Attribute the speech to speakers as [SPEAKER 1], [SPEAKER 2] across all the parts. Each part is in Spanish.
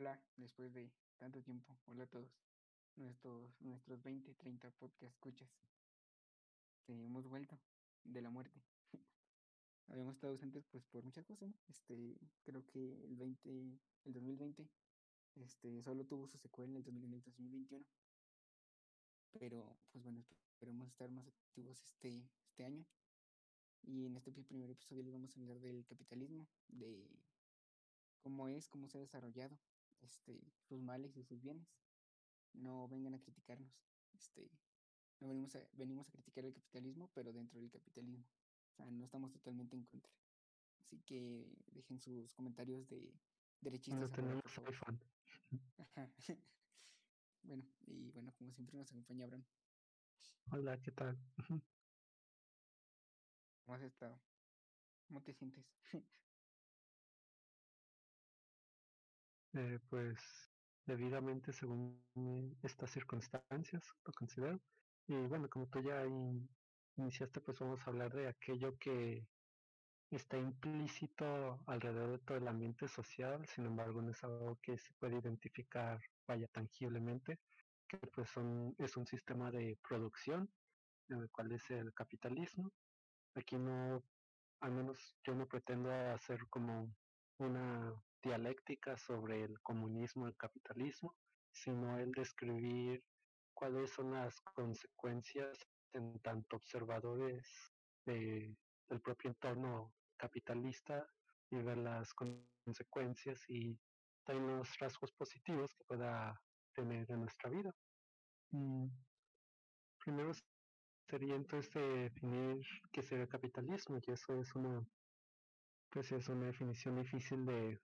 [SPEAKER 1] Hola, después de tanto tiempo. Hola a todos. Nuestros, nuestros 20, 30 podcast escuchas. Hemos vuelto de la muerte. Habíamos estado ausentes pues por muchas cosas. Este, creo que el 20, el 2020, este, solo tuvo su secuela en el 2021. Pero, pues bueno, esperemos estar más activos este, este año. Y en este primer episodio les vamos a hablar del capitalismo, de cómo es, cómo se ha desarrollado, este, sus males y sus bienes. No vengan a criticarnos. Este, no venimos a, venimos a criticar el capitalismo, pero dentro del capitalismo. O sea, no estamos totalmente en contra. Así que dejen sus comentarios de derechistas.
[SPEAKER 2] No
[SPEAKER 1] bueno, y bueno, como siempre nos acompaña Abraham.
[SPEAKER 2] Hola, ¿qué tal?
[SPEAKER 1] ¿Cómo has estado? ¿Cómo te sientes?
[SPEAKER 2] Eh, pues debidamente según estas circunstancias, lo considero. Y bueno, como tú ya in- iniciaste, pues vamos a hablar de aquello que está implícito alrededor de todo el ambiente social, sin embargo no es algo que se puede identificar, vaya, tangiblemente, que pues son, es un sistema de producción, en el cual es el capitalismo. Aquí no, al menos yo no pretendo hacer como una dialéctica sobre el comunismo y el capitalismo, sino el describir cuáles son las consecuencias en tanto observadores de- del propio entorno capitalista y ver las con- consecuencias y también los rasgos positivos que pueda tener en nuestra vida. Mm, Primero sería entonces definir qué sería el capitalismo y eso es una pues es una definición difícil de,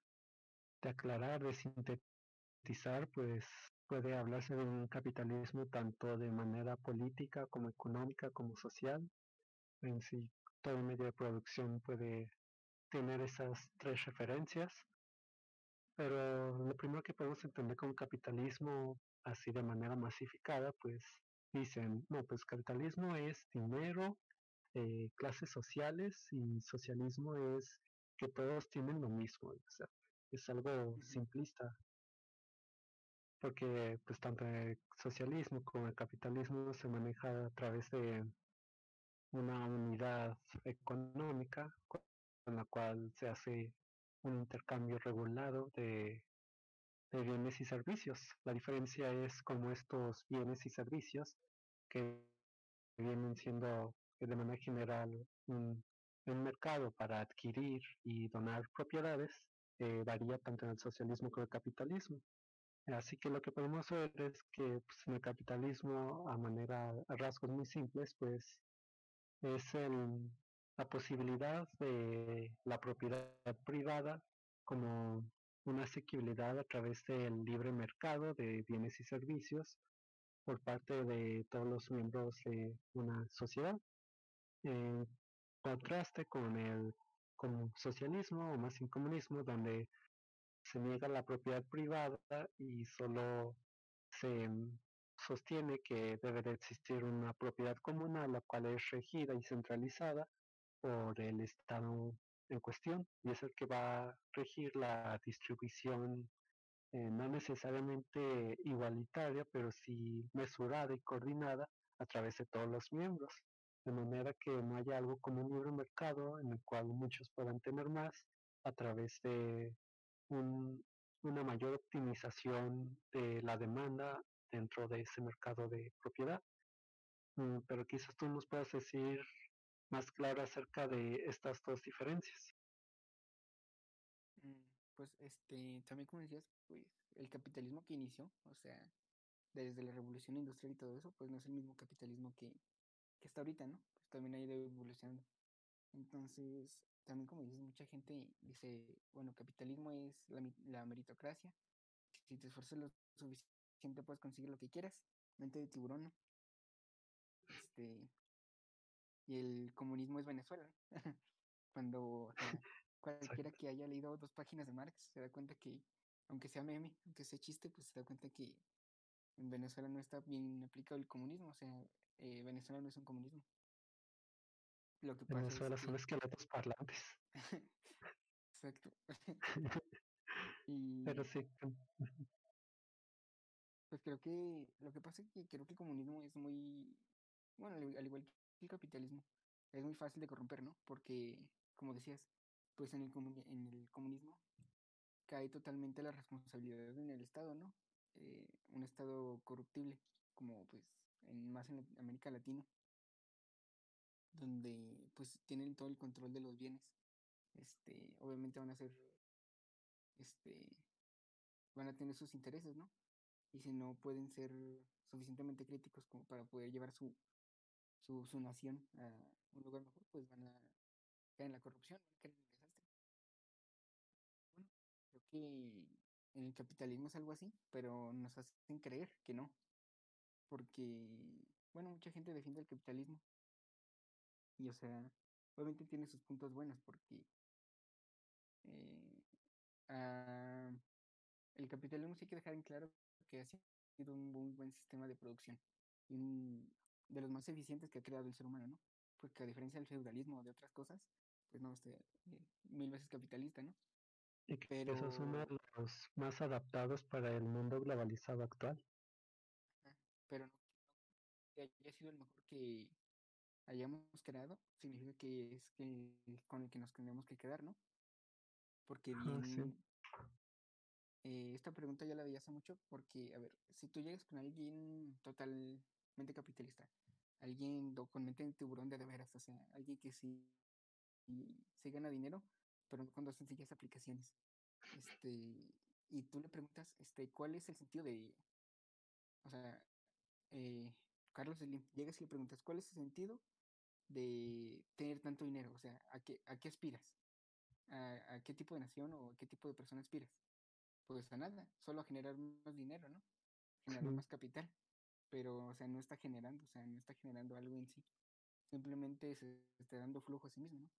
[SPEAKER 2] aclarar, de sintetizar, pues puede hablarse de un capitalismo tanto de manera política como económica como social. En sí, todo medio de producción puede tener esas tres referencias, pero lo primero que podemos entender con capitalismo así de manera masificada, pues dicen, no, pues capitalismo es dinero, eh, clases sociales y socialismo es que todos tienen lo mismo, o sea, es algo simplista, porque pues tanto el socialismo como el capitalismo se maneja a través de una unidad económica con la cual se hace un intercambio regulado de, de bienes y servicios. La diferencia es como estos bienes y servicios que vienen siendo eh, de manera general un, un mercado para adquirir y donar propiedades eh, varía tanto en el socialismo como el capitalismo. Así que lo que podemos ver es que pues, en el capitalismo, a manera, a rasgos muy simples, pues es el, la posibilidad de la propiedad privada como una asequibilidad a través del libre mercado de bienes y servicios por parte de todos los miembros de una sociedad. En contraste con el con socialismo o más bien comunismo, donde se niega la propiedad privada y solo se sostiene que debe de existir una propiedad comunal, la cual es regida y centralizada por el Estado en cuestión y es el que va a regir la distribución eh, no necesariamente igualitaria, pero sí mesurada y coordinada a través de todos los miembros, de manera que no haya algo como un libre mercado en el cual muchos puedan tener más a través de un- una mayor optimización de la demanda dentro de ese mercado de propiedad. Mm, Pero quizás tú nos puedas decir más claro acerca de estas dos diferencias.
[SPEAKER 1] Mm, Pues este, también como decías, pues el capitalismo que inició, o sea, desde la revolución industrial y todo eso, pues no es el mismo capitalismo que, que está ahorita, ¿no? Pues también ha ido evolucionando. Entonces, también como dices, mucha gente dice, bueno, capitalismo es la, la meritocracia, si te esfuerzas lo suficiente puedes conseguir lo que quieras, mente de tiburón, ¿no? Este, y el comunismo es Venezuela, ¿no? Cuando, o sea, cualquiera que haya leído dos páginas de Marx se da cuenta que, aunque sea meme, aunque sea chiste, pues se da cuenta que en Venezuela no está bien aplicado el comunismo, o sea, eh, Venezuela no es un comunismo. Lo que pasa es
[SPEAKER 2] Venezuela son
[SPEAKER 1] que,
[SPEAKER 2] esqueletos parlantes.
[SPEAKER 1] exacto, Y
[SPEAKER 2] Pero sí,
[SPEAKER 1] pues creo que lo que pasa es que creo que el comunismo es muy, bueno, al al igual que el capitalismo, es muy fácil de corromper, ¿no? Porque, como decías, pues en el, comuni- en el comunismo cae totalmente la responsabilidad en el Estado, ¿no? Eh, un Estado corruptible, como pues en, más en América Latina, donde pues tienen todo el control de los bienes. Este, obviamente van a ser, este, van a tener sus intereses, ¿no? Y si no pueden ser suficientemente críticos como para poder llevar su, su, su nación a un lugar mejor, pues van a caer en la corrupción, van desastre. Creo que en el capitalismo es algo así, pero nos hacen creer que no, porque, bueno, mucha gente defiende el capitalismo y, o sea, obviamente tiene sus puntos buenos, porque eh, ah, el capitalismo sí hay que dejar en claro que ha sido un muy buen sistema de producción y un de los más eficientes que ha creado el ser humano, ¿no? Porque a diferencia del feudalismo o de otras cosas, pues no, este, eh, mil veces capitalista, ¿no?
[SPEAKER 2] y que
[SPEAKER 1] Pero,
[SPEAKER 2] de los más adaptados para el mundo globalizado actual.
[SPEAKER 1] Pero no que haya sido el mejor que hayamos creado, significa que es que con el que nos tenemos que quedar, ¿no? Porque
[SPEAKER 2] Ah, sí,
[SPEAKER 1] bien, eh, esta pregunta ya la vi hace mucho, porque, a ver, si tú llegas con alguien totalmente capitalista, alguien con mente de tiburón de de veras, o sea, alguien que sí, sí gana dinero, pero no con dos sencillas aplicaciones, este, y tú le preguntas, este, ¿cuál es el sentido de, o sea, eh, Carlos Slim, llegas y le preguntas, ¿cuál es el sentido de tener tanto dinero? O sea, ¿a qué, a qué aspiras? ¿A, a qué tipo de nación o a qué tipo de persona aspiras? Pues a nada, solo a generar más dinero, ¿no? Generar más capital. Pero, o sea, no está generando, o sea, no está generando algo en sí. Simplemente se está dando flujo a sí mismo, ¿no?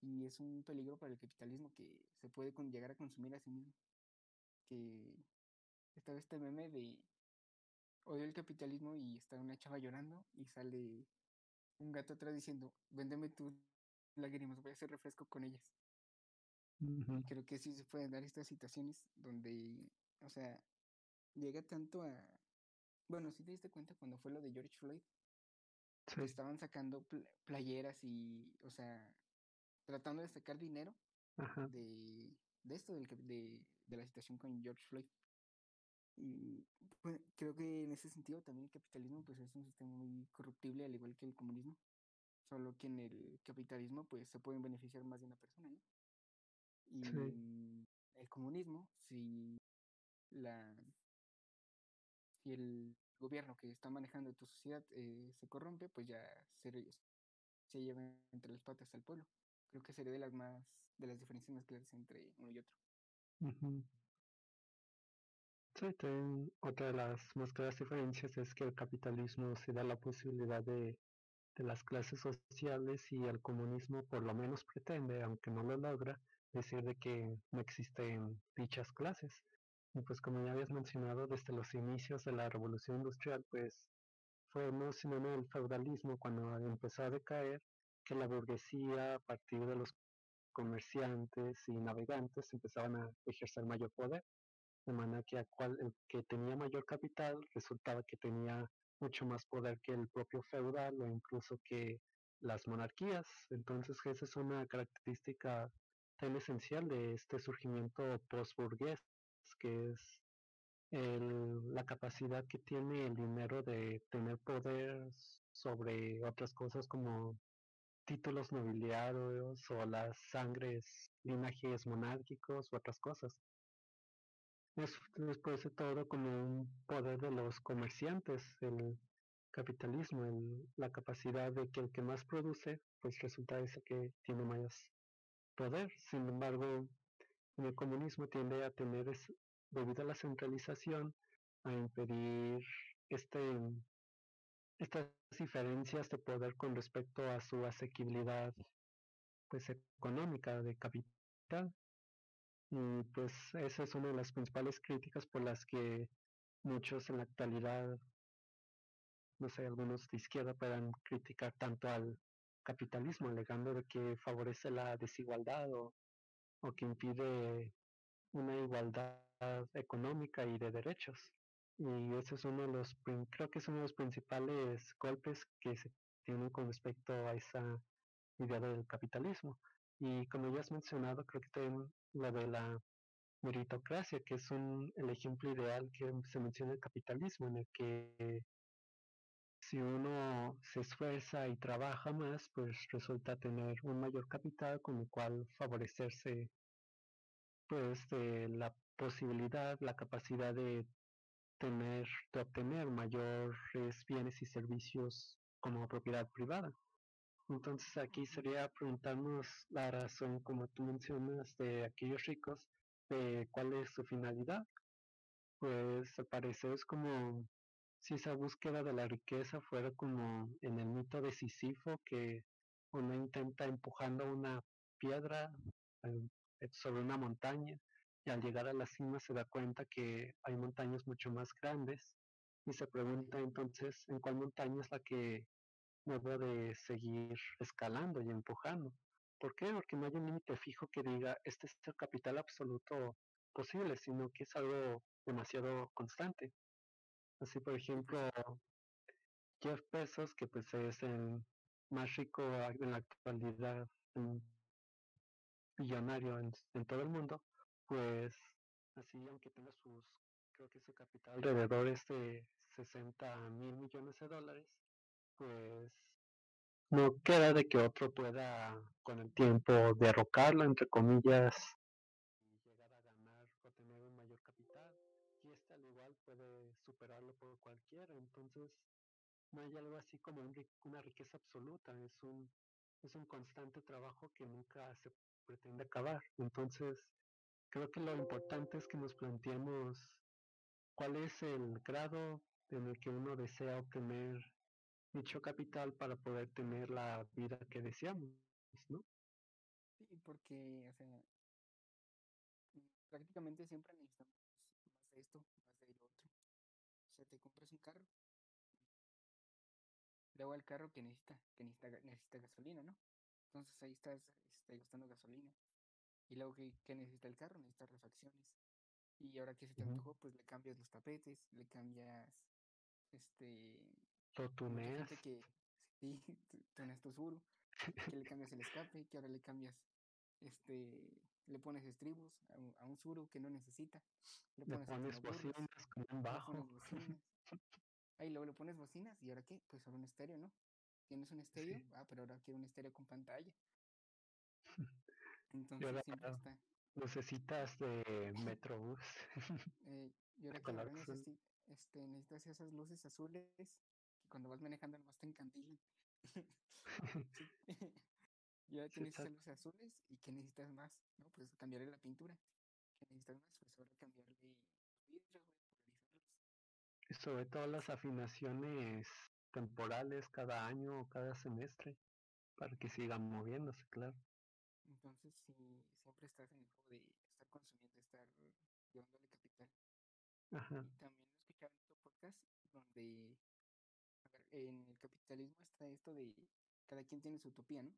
[SPEAKER 1] Y es un peligro para el capitalismo que se puede con- llegar a consumir a sí mismo. Que estaba este meme de odio el capitalismo y está una chava llorando y sale un gato atrás diciendo, véndeme tus lágrimas, voy a hacer refresco con ellas. Y creo que sí se pueden dar estas situaciones donde, o sea, llega tanto a... Bueno, si te diste cuenta cuando fue lo de George Floyd,
[SPEAKER 2] sí,
[SPEAKER 1] estaban sacando pl- playeras y, o sea, tratando de sacar dinero
[SPEAKER 2] ajá,
[SPEAKER 1] de, de esto, del, de, de la situación con George Floyd. Y pues, creo que en ese sentido también el capitalismo pues es un sistema muy corruptible, al igual que el comunismo. Solo que en el capitalismo pues se pueden beneficiar más de una persona, ¿no? Y
[SPEAKER 2] sí,
[SPEAKER 1] en el comunismo, si la si el gobierno que está manejando tu sociedad eh, se corrompe, pues ya se, se lleva entre las patas al pueblo. Creo que sería de las más de las diferencias más claras entre uno y otro.
[SPEAKER 2] ujú. Sí, también otra de las más claras diferencias es que el capitalismo sí da la posibilidad de, de las clases sociales y el comunismo por lo menos pretende, aunque no lo logra, decir de que no existen dichas clases. Y pues como ya habías mencionado, desde los inicios de la revolución industrial, pues fue emocionante el feudalismo cuando empezó a decaer, que la burguesía a partir de los comerciantes y navegantes empezaban a ejercer mayor poder de manera que el que tenía mayor capital resultaba que tenía mucho más poder que el propio feudal o incluso que las monarquías. Entonces esa es una característica tan esencial de este surgimiento postburgués, que es el, la capacidad que tiene el dinero de tener poder sobre otras cosas como títulos nobiliarios o las sangres, linajes monárquicos u otras cosas. Es después de todo como un poder de los comerciantes, el capitalismo, el, la capacidad de que el que más produce, pues resulta ese que tiene más poder. Sin embargo, en el comunismo tiende a tener, es, debido a la centralización, a impedir este, estas diferencias de poder con respecto a su asequibilidad pues económica de capital. Y pues esa es una de las principales críticas por las que muchos en la actualidad, no sé, algunos de izquierda puedan criticar tanto al capitalismo, alegando de que favorece la desigualdad o, o que impide una igualdad económica y de derechos. Y ese es uno de los, creo que es uno de los principales golpes que se tienen con respecto a esa idea del capitalismo. Y como ya has mencionado, creo que también la de la meritocracia, que es un, el ejemplo ideal que se menciona el capitalismo, en el que si uno se esfuerza y trabaja más, pues resulta tener un mayor capital con el cual favorecerse pues de la posibilidad, la capacidad de tener, de obtener mayores bienes y servicios como propiedad privada. Entonces aquí sería preguntarnos la razón, como tú mencionas, de aquellos ricos, de cuál es su finalidad. Pues al parecer es como si esa búsqueda de la riqueza fuera como en el mito de Sísifo, que uno intenta empujando una piedra sobre una montaña y al llegar a la cima se da cuenta que hay montañas mucho más grandes y se pregunta entonces en cuál montaña es la que debo de seguir escalando y empujando. ¿Por qué? Porque no hay un límite fijo que diga este es el capital absoluto posible, sino que es algo demasiado constante. Así, por ejemplo, Jeff Bezos, que pues es el más rico en la actualidad, millonario en, en, todo el mundo, pues así, aunque tenga sus, creo que su capital alrededor de 60 mil millones de dólares, pues no queda de que otro pueda con el tiempo derrocarlo, entre comillas, y llegar a ganar o tener un mayor capital. Y este al igual puede superarlo por cualquiera. Entonces, no hay algo así como un, una riqueza absoluta. Es un, es un constante trabajo que nunca se pretende acabar. Entonces, creo que lo importante es que nos planteemos cuál es el grado en el que uno desea obtener dicho capital para poder tener la vida que deseamos, ¿no?
[SPEAKER 1] Sí, porque, o sea, prácticamente siempre necesitamos más de esto, más de lo otro. O sea, te compras un carro, luego el carro que necesita, que necesita, necesita gasolina, ¿no? Entonces ahí estás este, gastando gasolina. Y luego que, que, necesita el carro, necesita refacciones. Y ahora que se te antojó, pues le cambias los tapetes, le cambias este
[SPEAKER 2] lo tuneas.
[SPEAKER 1] que sí, tuneas tu suru, que le cambias el escape, que ahora le cambias este le pones estribos a un, a un suru que no necesita.
[SPEAKER 2] Le pones, le pones bocinas con un bajo.
[SPEAKER 1] Ahí luego le pones bocinas y ahora qué? Pues ahora un estéreo, ¿no? Tienes un estéreo, sí. ah, pero ahora quiero un estéreo con pantalla.
[SPEAKER 2] Entonces ahora, siempre está. Necesitas de Metrobús.
[SPEAKER 1] eh, y ahora que necesito, este, necesitas esas luces azules cuando vas manejando nomás te encandilan. y ahora tienes esas luces azules y ¿qué necesitas más? No, pues cambiarle la pintura. ¿Qué necesitas más? Pues ahora cambiarle los vidrios, polarizarlos.
[SPEAKER 2] Y sobre todo las afinaciones temporales cada año o cada semestre para que sigan moviéndose, claro.
[SPEAKER 1] Entonces, si siempre estás en el juego de estar consumiendo, estar llevándole capital.
[SPEAKER 2] Ajá.
[SPEAKER 1] Y también he escuchado en otro podcast donde, en el capitalismo está esto de cada quien tiene su utopía, ¿no?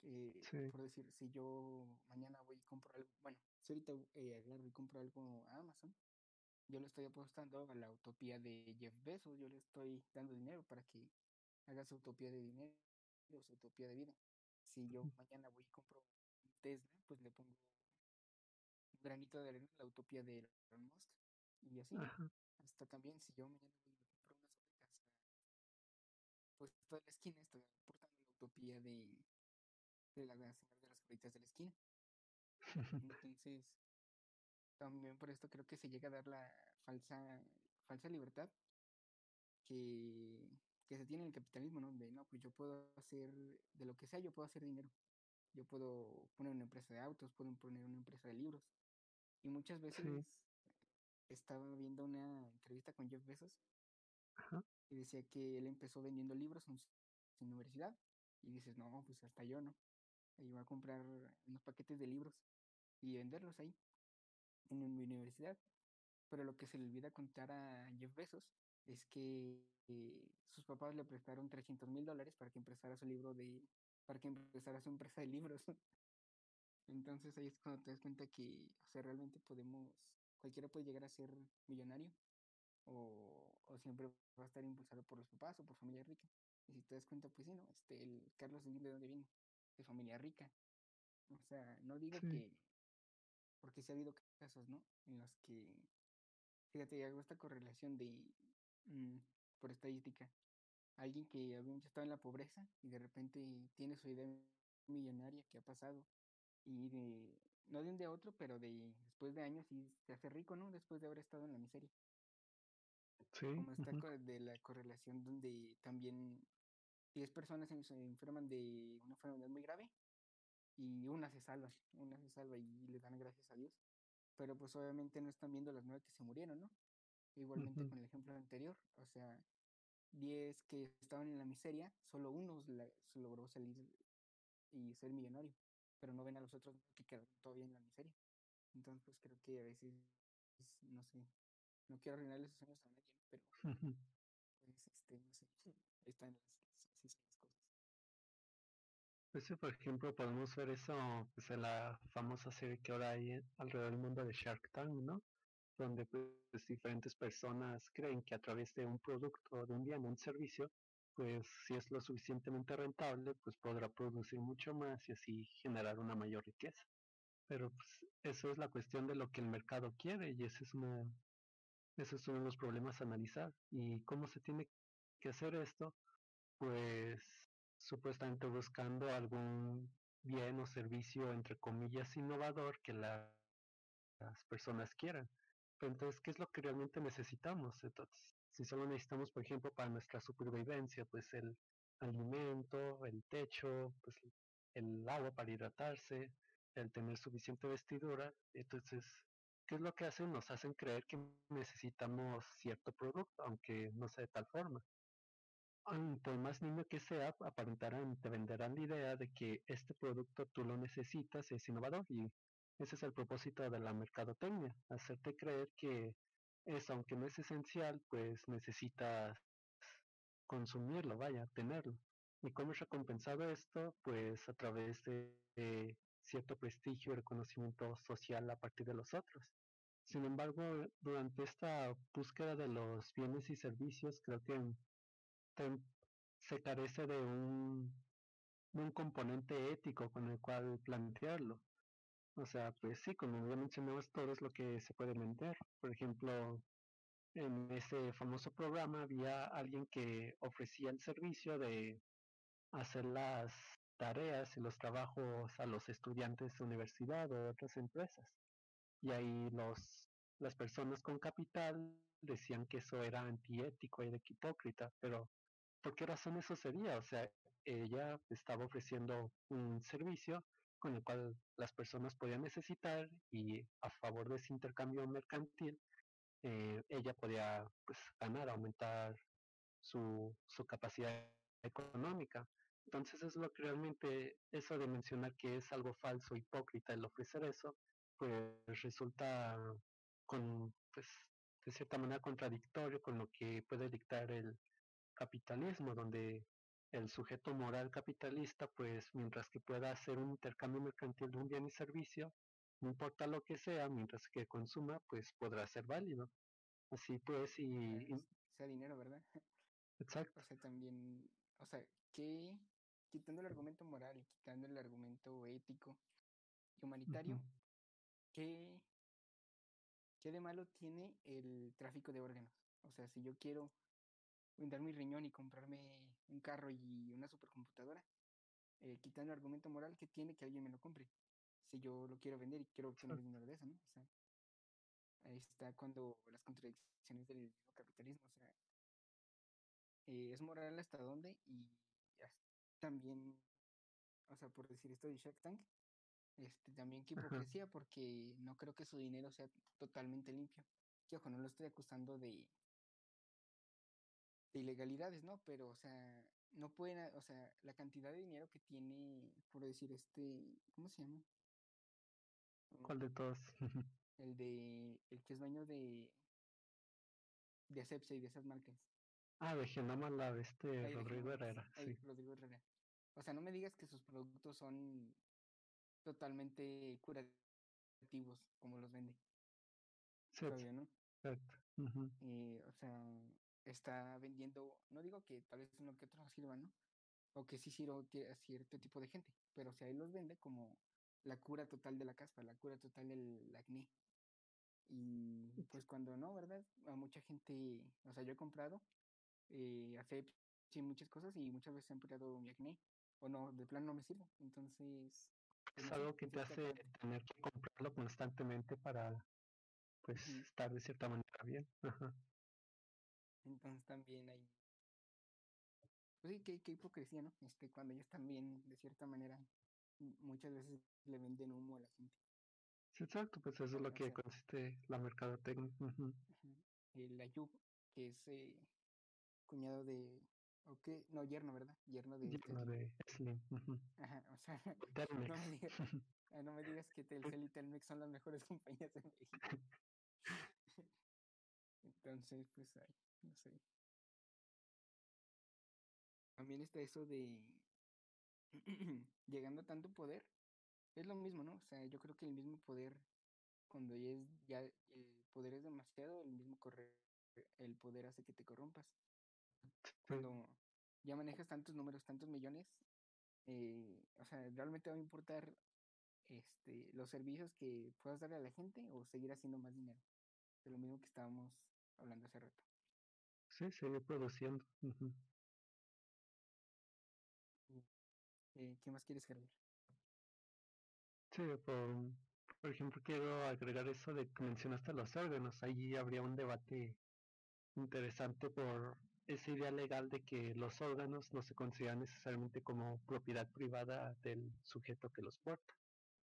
[SPEAKER 1] Que,
[SPEAKER 2] sí.
[SPEAKER 1] por decir, si yo mañana voy y compro algo, bueno, si ahorita eh, agarro y compro algo a Amazon, yo le estoy apostando a la utopía de Jeff Bezos, yo le estoy dando dinero para que haga su utopía de dinero, su utopía de vida. Si yo mañana voy y compro un Tesla, pues le pongo un granito de arena a la utopía de Elon Musk. Y así,
[SPEAKER 2] Ajá.
[SPEAKER 1] hasta también si yo mañana voy y me compro unas gorritas, pues toda la esquina estoy aportando la utopía de, de la señora de las gorritas de la esquina. Entonces, también por esto creo que se llega a dar la falsa, falsa libertad que, que se tiene en el capitalismo, ¿no? De, no, pues yo puedo hacer, de lo que sea, yo puedo hacer dinero. Yo puedo poner una empresa de autos, puedo poner una empresa de libros. Y muchas veces
[SPEAKER 2] Sí.
[SPEAKER 1] estaba viendo una entrevista con Jeff Bezos
[SPEAKER 2] Ajá.
[SPEAKER 1] Y decía que él empezó vendiendo libros en su universidad. Y dices, no, pues hasta yo, ¿no? Voy a comprar unos paquetes de libros y venderlos ahí en mi universidad. Pero lo que se le olvida contar a Jeff Bezos es que eh, sus papás le prestaron 300 mil dólares para que empezara su libro de, para que empezara su empresa de libros. Entonces ahí es cuando te das cuenta que, o sea, realmente podemos, cualquiera puede llegar a ser millonario o, o siempre va a estar impulsado por los papás o por familia rica. Y si te das cuenta, pues sí, ¿no? Este, el Carlos Slim, ¿de dónde viene? De familia rica. O sea, no digo
[SPEAKER 2] Sí.
[SPEAKER 1] que, porque sí ha habido casos, ¿no? En los que, fíjate, hago esta correlación de, mm, por estadística, alguien que había estado en la pobreza y de repente tiene su idea millonaria que ha pasado y de, no de un día a otro, pero de después de años y se hace rico, ¿no? Después de haber estado en la miseria.
[SPEAKER 2] Sí.
[SPEAKER 1] Como esta de la correlación donde también 10 personas se enferman de una enfermedad muy grave y una se salva, una se salva y le dan gracias a Dios. Pero pues obviamente no están viendo las nueve que se murieron, ¿no? Igualmente con el ejemplo anterior, o sea, 10 que estaban en la miseria, solo uno la- se logró salir y ser millonario, pero no ven a los otros que quedaron todavía en la miseria. Entonces, pues creo que a veces, no sé, no quiero arruinarle sus sueños a nadie. Pero pues, este, no sé, ahí están las, así son las cosas.
[SPEAKER 2] Pues sí, por ejemplo, podemos ver eso pues, en la famosa serie que ahora hay alrededor del mundo de Shark Tank, ¿no? Donde pues diferentes personas creen que a través de un producto, de un bien, un servicio, pues si es lo suficientemente rentable, pues podrá producir mucho más y así generar una mayor riqueza. Pero pues eso es la cuestión de lo que el mercado quiere y ese es una, esos son los problemas a analizar. ¿Y cómo se tiene que hacer esto? Pues supuestamente buscando algún bien o servicio entre comillas innovador que la- las personas quieran. Pero entonces, ¿qué es lo que realmente necesitamos? Entonces, si solo necesitamos, por ejemplo, para nuestra supervivencia, pues el alimento, el techo, pues el agua para hidratarse, el tener suficiente vestidura, entonces, ¿qué es lo que hacen? Nos hacen creer que necesitamos cierto producto, aunque no sea de tal forma. Por más niño que sea, aparentarán, te venderán la idea de que este producto tú lo necesitas, es innovador y ese es el propósito de la mercadotecnia, hacerte creer que eso, aunque no es esencial, pues necesitas consumirlo, vaya, tenerlo. ¿Y cómo es recompensado esto? Pues a través de, de cierto prestigio y reconocimiento social a partir de los otros. Sin embargo, durante esta búsqueda de los bienes y servicios, creo que se carece de un, componente ético con el cual plantearlo. O sea, pues sí, como ya mencionabas, todo es lo que se puede vender. Por ejemplo, en ese famoso programa había alguien que ofrecía el servicio de hacer las tareas y los trabajos a los estudiantes de universidad o de otras empresas. Y ahí los, las personas con capital decían que eso era antiético y de hipócrita, pero ¿por qué razón eso sería? O sea, ella estaba ofreciendo un servicio con el cual las personas podían necesitar y a favor de ese intercambio mercantil, eh, ella podía pues, ganar, aumentar su, su capacidad económica. Entonces es lo que realmente, eso de mencionar que es algo falso, hipócrita el ofrecer eso, pues resulta con, pues, de cierta manera contradictorio con lo que puede dictar el capitalismo, donde el sujeto moral capitalista, pues mientras que pueda hacer un intercambio mercantil de un bien y servicio, no importa lo que sea, mientras que consuma, pues podrá ser válido. Así pues, y, y-
[SPEAKER 1] sea dinero, ¿verdad?
[SPEAKER 2] exacto.
[SPEAKER 1] O sea, también, o sea, que quitando el argumento moral y quitando el argumento ético y humanitario. ¿Qué, qué de malo tiene el tráfico de órganos? O sea, si yo quiero vender mi riñón y comprarme un carro y una supercomputadora, eh, quitando el argumento moral, ¿qué tiene que alguien me lo compre? Si yo lo quiero vender y quiero obtener dinero de eso, ¿no? O sea, ahí está cuando las contradicciones del capitalismo, o sea, eh, es moral hasta dónde y también, o sea, por decir esto de Shark Tank, este, también
[SPEAKER 2] Ajá.
[SPEAKER 1] hipocresía porque no creo que su dinero sea totalmente limpio. Que ojo, no lo estoy acusando de, de ilegalidades, ¿no? Pero, o sea, no pueden, o sea, la cantidad de dinero que tiene, por decir este, ¿cómo se llama?
[SPEAKER 2] ¿Cuál de todos?
[SPEAKER 1] El de, el que es dueño de, de Asepsia y de esas marcas.
[SPEAKER 2] ah, de Genoma Lab, este Rodrigo Herrera, sí.
[SPEAKER 1] Rodrigo Herrera. O sea, no me digas que sus productos son totalmente curativos como los vende. Todavía, ¿no?
[SPEAKER 2] exacto.
[SPEAKER 1] Eh, o sea, está vendiendo, no digo que tal vez uno que otro sirva, ¿no? O que sí sirva a cierto tipo de gente, pero o sea, él los vende como la cura total de la caspa, la cura total del acné. Y pues cuando no, ¿verdad? A mucha gente, o sea, yo he comprado eh, sí, muchas cosas y muchas veces he empleado mi acné o no, de plan no me sirve. Entonces...
[SPEAKER 2] Es algo que te hace tener que comprarlo constantemente para pues estar de cierta manera bien.
[SPEAKER 1] Entonces también hay pues sí, qué, hipocresía, ¿no? Este, cuando ellos también, de cierta manera, muchas veces le venden humo a la gente.
[SPEAKER 2] Sí, exacto, pues eso es lo que consiste la mercadotecnia.
[SPEAKER 1] El Ayub, que es eh, cuñado de, ¿o qué? No, yerno, ¿verdad? Yerno de...
[SPEAKER 2] Yerno de Slim.
[SPEAKER 1] Ajá, o sea, no me, digas, ah, no me digas que Telcel y Telmex son las mejores compañías de México. Entonces, pues, ay, no sé. También está eso de llegando a tanto poder. Es lo mismo, ¿no? O sea, yo creo que el mismo poder, cuando ya, es, ya el poder es demasiado, el mismo correr, el poder hace que te corrompas. Cuando ya manejas tantos números, tantos millones, eh, o sea, realmente va a importar este, los servicios que puedas darle a la gente o seguir haciendo más dinero. De lo mismo que estábamos hablando hace rato.
[SPEAKER 2] Sí, seguir produciendo.
[SPEAKER 1] Eh, ¿Qué más quieres agregar?
[SPEAKER 2] Sí, por, por ejemplo, quiero agregar eso de que mencionaste los órganos. Allí habría un debate interesante por esa idea legal de que los órganos no se consideran necesariamente como propiedad privada del sujeto que los porta.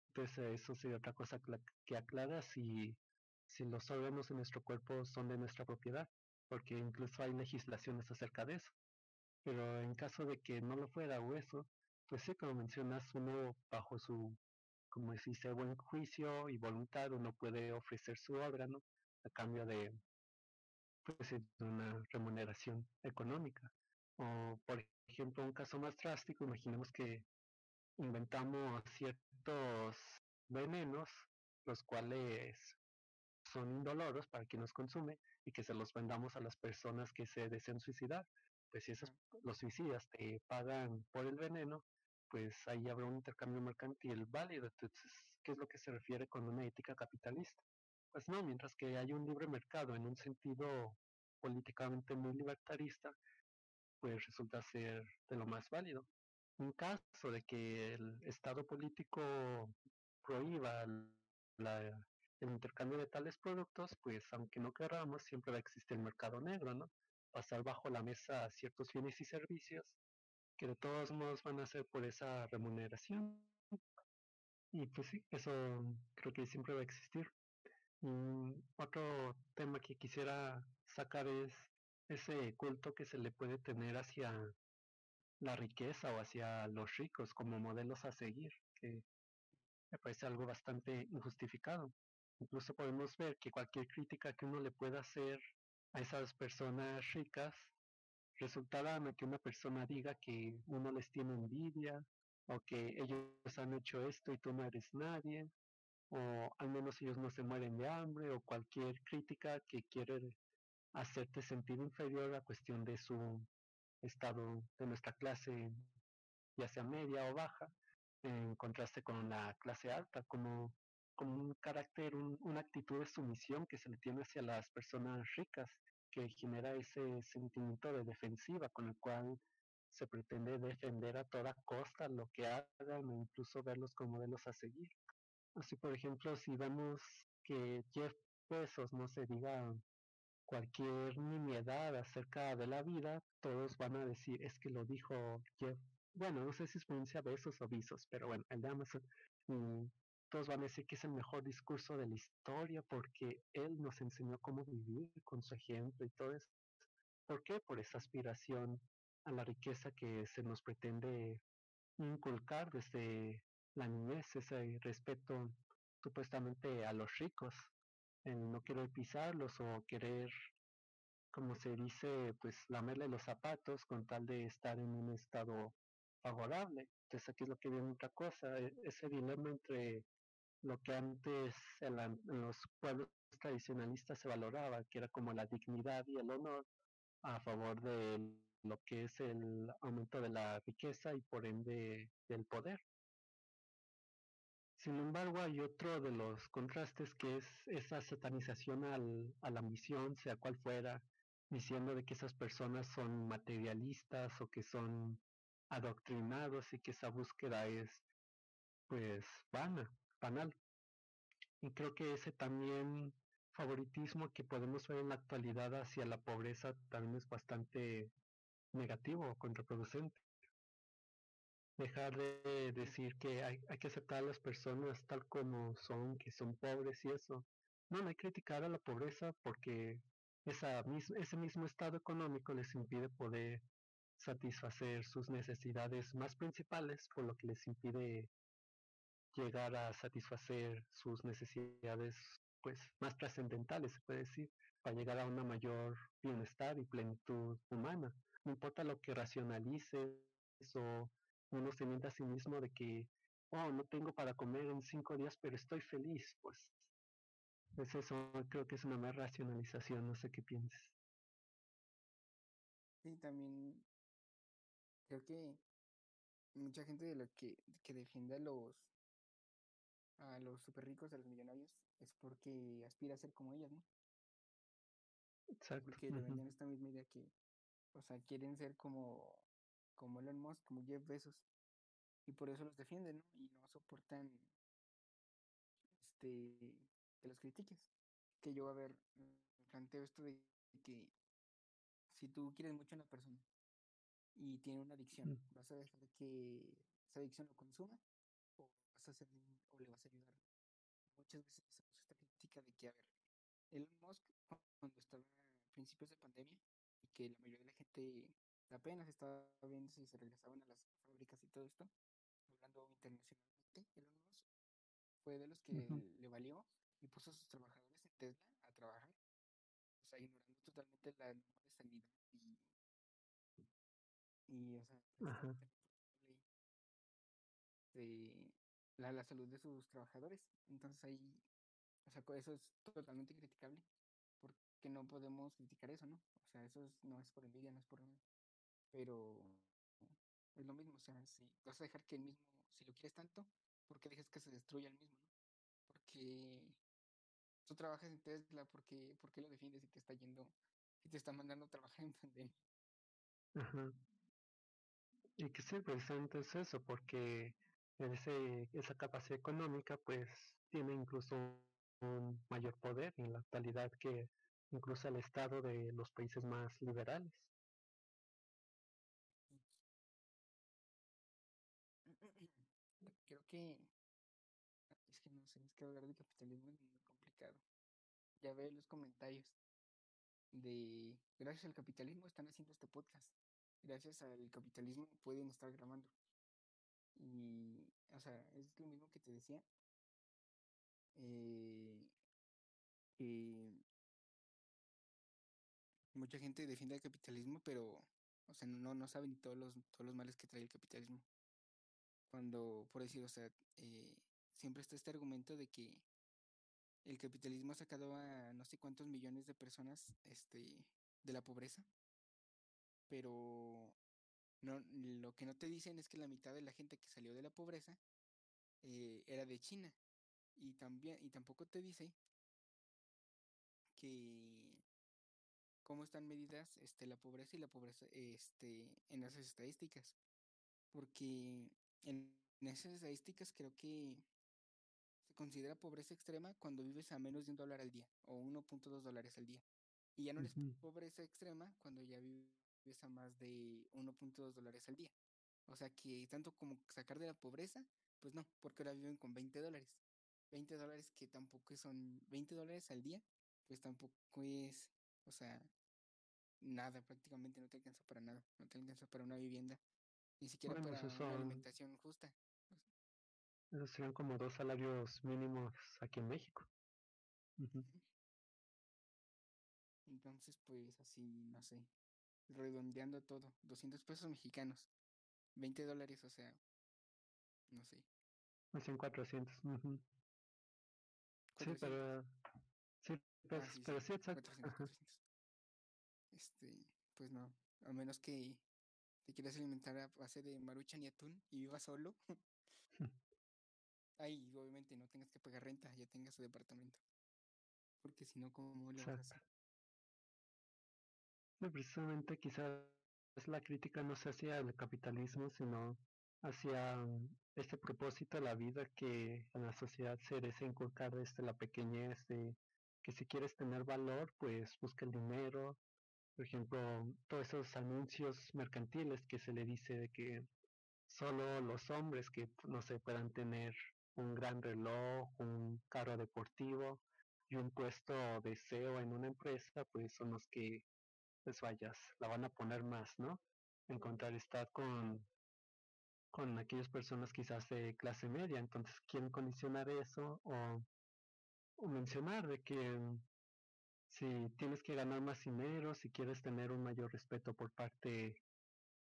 [SPEAKER 2] Entonces eso sería otra cosa que aclara si, si los órganos de nuestro cuerpo son de nuestra propiedad, porque incluso hay legislaciones acerca de eso. Pero en caso de que no lo fuera o eso, pues sí, como mencionas, uno bajo su, como decís, buen juicio y voluntad, uno puede ofrecer su órgano a cambio de, pues, una remuneración económica. O, por ejemplo, un caso más drástico, imaginemos que inventamos ciertos venenos, los cuales son indoloros para quien los consume y que se los vendamos a las personas que se deseen suicidar. Pues si esos, los suicidas te pagan por el veneno, pues ahí habrá un intercambio mercantil válido. Entonces, ¿qué es lo que se refiere con una ética capitalista? Pues no, mientras que hay un libre mercado en un sentido políticamente muy libertarista, pues resulta ser de lo más válido. En caso de que el Estado político prohíba el intercambio de tales productos, pues aunque no queramos, siempre va a existir el mercado negro, ¿no? Pasar bajo la mesa ciertos bienes y servicios que de todos modos van a ser por esa remuneración. Y pues sí, eso creo que siempre va a existir. Y otro tema que quisiera sacar es ese culto que se le puede tener hacia la riqueza o hacia los ricos como modelos a seguir, que me parece algo bastante injustificado. Incluso podemos ver que cualquier crítica que uno le pueda hacer a esas personas ricas resultará que una persona diga que uno les tiene envidia o que ellos han hecho esto y tú no eres nadie o al menos ellos no se mueren de hambre o cualquier crítica que quiere hacerte sentir inferior a cuestión de su estado de nuestra clase ya sea media o baja en contraste con la clase alta como como un carácter, una actitud de sumisión que se le tiene hacia las personas ricas que genera ese sentimiento de defensiva con el cual se pretende defender a toda costa lo que hagan o incluso verlos como modelos a seguir. Así, por ejemplo, si vemos que Jeff Bezos no se diga cualquier nimiedad acerca de la vida, todos van a decir, es que lo dijo Jeff. Bueno, no sé si es pronuncia Bezos o Visos, pero bueno, el de Amazon. Mm, todos van a decir que es el mejor discurso de la historia porque él nos enseñó cómo vivir con su ejemplo y todo eso. ¿Por qué? Por esa aspiración a la riqueza que se nos pretende inculcar desde la niñez, ese respeto supuestamente a los ricos, el no querer pisarlos o querer, como se dice, pues lamerle los zapatos con tal de estar en un estado favorable. Entonces aquí es lo que viene otra cosa, e, ese dilema entre lo que antes en, en los pueblos tradicionalistas se valoraba, que era como la dignidad y el honor, a favor de lo que es el aumento de la riqueza y por ende del poder. Sin embargo, hay otro de los contrastes que es esa satanización al, a la ambición, sea cual fuera, diciendo de que esas personas son materialistas o que son adoctrinados y que esa búsqueda es pues vana, banal. Y creo que ese también favoritismo que podemos ver en la actualidad hacia la pobreza también es bastante negativo, contraproducente. Dejar de decir que hay, hay, que aceptar a las personas tal como son, que son pobres y eso. No, no hay que criticar a la pobreza porque esa, ese mismo estado económico les impide poder satisfacer sus necesidades más principales, por lo que les impide llegar a satisfacer sus necesidades pues más trascendentales, se puede decir, para llegar a una mayor bienestar y plenitud humana. No importa lo que racionalices o uno se miente a sí mismo de que, oh, no tengo para comer en cinco días, pero estoy feliz, pues es eso, creo que es una más racionalización, no sé qué pienses.
[SPEAKER 1] Sí, también creo que mucha gente de lo que, que defiende a los a los super ricos, a los millonarios, es porque aspira a ser como ellos, ¿no?
[SPEAKER 2] Exacto.
[SPEAKER 1] Porque le esta misma idea que, o sea, quieren ser como, como Elon Musk, como Jeff Bezos, y por eso los defienden, ¿no? Y no soportan, este, que los critiques. Que yo, a ver, planteo esto de que si tú quieres mucho a una persona y tiene una adicción,
[SPEAKER 2] Mm.
[SPEAKER 1] ¿vas a dejar que esa adicción lo consuma? ¿O vas a hacer o le vas a ayudar? Muchas veces hacemos esta crítica de que, a ver, Elon Musk, cuando estaba a principios de pandemia, y que la mayoría de la gente apenas estaba viendo si se regresaban a las fábricas y todo esto, hablando internacionalmente, Elon Musk fue de los que le valió y puso a sus trabajadores en Tesla a trabajar, o sea, ignorando totalmente la norma de sanidad y, y o sea, de la, la salud de sus trabajadores. Entonces ahí, o sea, eso es totalmente criticable, porque no podemos criticar eso, ¿no? O sea, eso es- no es por envidia, no es por nada, pero es lo mismo, o sea, si vas a dejar que el mismo, si lo quieres tanto, ¿por qué dejas que se destruya el mismo? Porque tú trabajas en Tesla, ¿por qué, lo defiendes y te está yendo, y te está mandando a trabajar en pandemia?
[SPEAKER 2] Ajá. Y que sí, precisamente es eso, porque ese, esa capacidad económica pues tiene incluso un mayor poder en la actualidad que incluso el Estado de los países más liberales.
[SPEAKER 1] Que es que no sé, es que hablar de capitalismo es muy complicado. Ya veo los comentarios de gracias al capitalismo están haciendo este podcast. Gracias al capitalismo pueden estar grabando. Y, o sea, es lo mismo que te decía. eh, que mucha gente defiende el capitalismo, pero, o sea, no, no saben todos los, todos los males que trae el capitalismo. Cuando, por decir, o sea, eh, siempre está este argumento de que el capitalismo ha sacado a no sé cuántos millones de personas este, de la pobreza, pero no, lo que no te dicen es que la mitad de la gente que salió de la pobreza eh, era de China. Y también, y tampoco te dice que cómo están medidas este, la pobreza y la pobreza este, en esas estadísticas. Porque en esas estadísticas creo que se considera pobreza extrema cuando vives a menos de un dólar al día o 1.2 dólares al día. Y ya no eres
[SPEAKER 2] Ujú.
[SPEAKER 1] pobreza extrema cuando ya vives a más de 1.2 dólares al día. O sea que tanto como sacar de la pobreza, pues no, porque ahora viven con 20 dólares. 20 dólares que tampoco son 20 dólares al día, pues tampoco es, o sea, nada, prácticamente no te alcanza para nada, no te alcanza para una vivienda, ni siquiera
[SPEAKER 2] Bueno,
[SPEAKER 1] para
[SPEAKER 2] esos
[SPEAKER 1] una
[SPEAKER 2] son,
[SPEAKER 1] alimentación justa.
[SPEAKER 2] esos serían como dos salarios mínimos aquí en México. Ujú.
[SPEAKER 1] Entonces, pues así, no sé, redondeando todo, 200 pesos mexicanos. 20 dólares, o sea, no sé.
[SPEAKER 2] Así en 400. ujú. Sí,
[SPEAKER 1] 400.
[SPEAKER 2] pero. Sí, pues,
[SPEAKER 1] Ah, sí,
[SPEAKER 2] pero
[SPEAKER 1] sí,
[SPEAKER 2] sí, exacto.
[SPEAKER 1] 400,
[SPEAKER 2] Ajá.
[SPEAKER 1] 400. Este, pues no, a menos que te quieras alimentar a base de maruchan y atún y vivas solo. Ahí, obviamente, no tengas que pagar renta, ya tengas tu departamento. Porque si no, ¿cómo le vas a?
[SPEAKER 2] Sí, precisamente quizás la crítica no se hacía al capitalismo, sino hacia este propósito de la vida que en la sociedad se desea inculcar desde la pequeñez de que si quieres tener valor, pues busca el dinero. Por ejemplo, todos esos anuncios mercantiles que se le dice de que solo los hombres que, no sé, puedan tener un gran reloj, un carro deportivo y un puesto de CEO en una empresa, pues son los que pues vayas, la van a poner más, ¿no? En contrarrestar con, con aquellas personas quizás de clase media, entonces quieren condicionar eso o, o mencionar de que si tienes que ganar más dinero, si quieres tener un mayor respeto por parte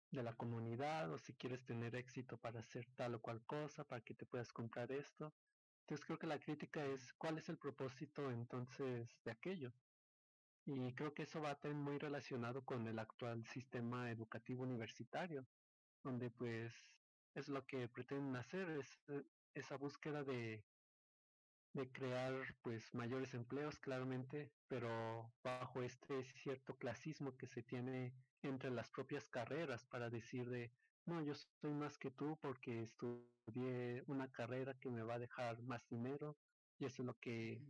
[SPEAKER 2] de la comunidad o si quieres tener éxito para hacer tal o cual cosa, para que te puedas comprar esto. Entonces creo que la crítica es cuál es el propósito entonces de aquello. Y creo que eso va a tener muy relacionado con el actual sistema educativo universitario, donde pues es lo que pretenden hacer, es eh, esa búsqueda de, de crear pues mayores empleos claramente, pero bajo este cierto clasismo que se tiene entre las propias carreras para decir de no, yo soy más que tú porque estudié una carrera que me va a dejar más dinero y eso es lo que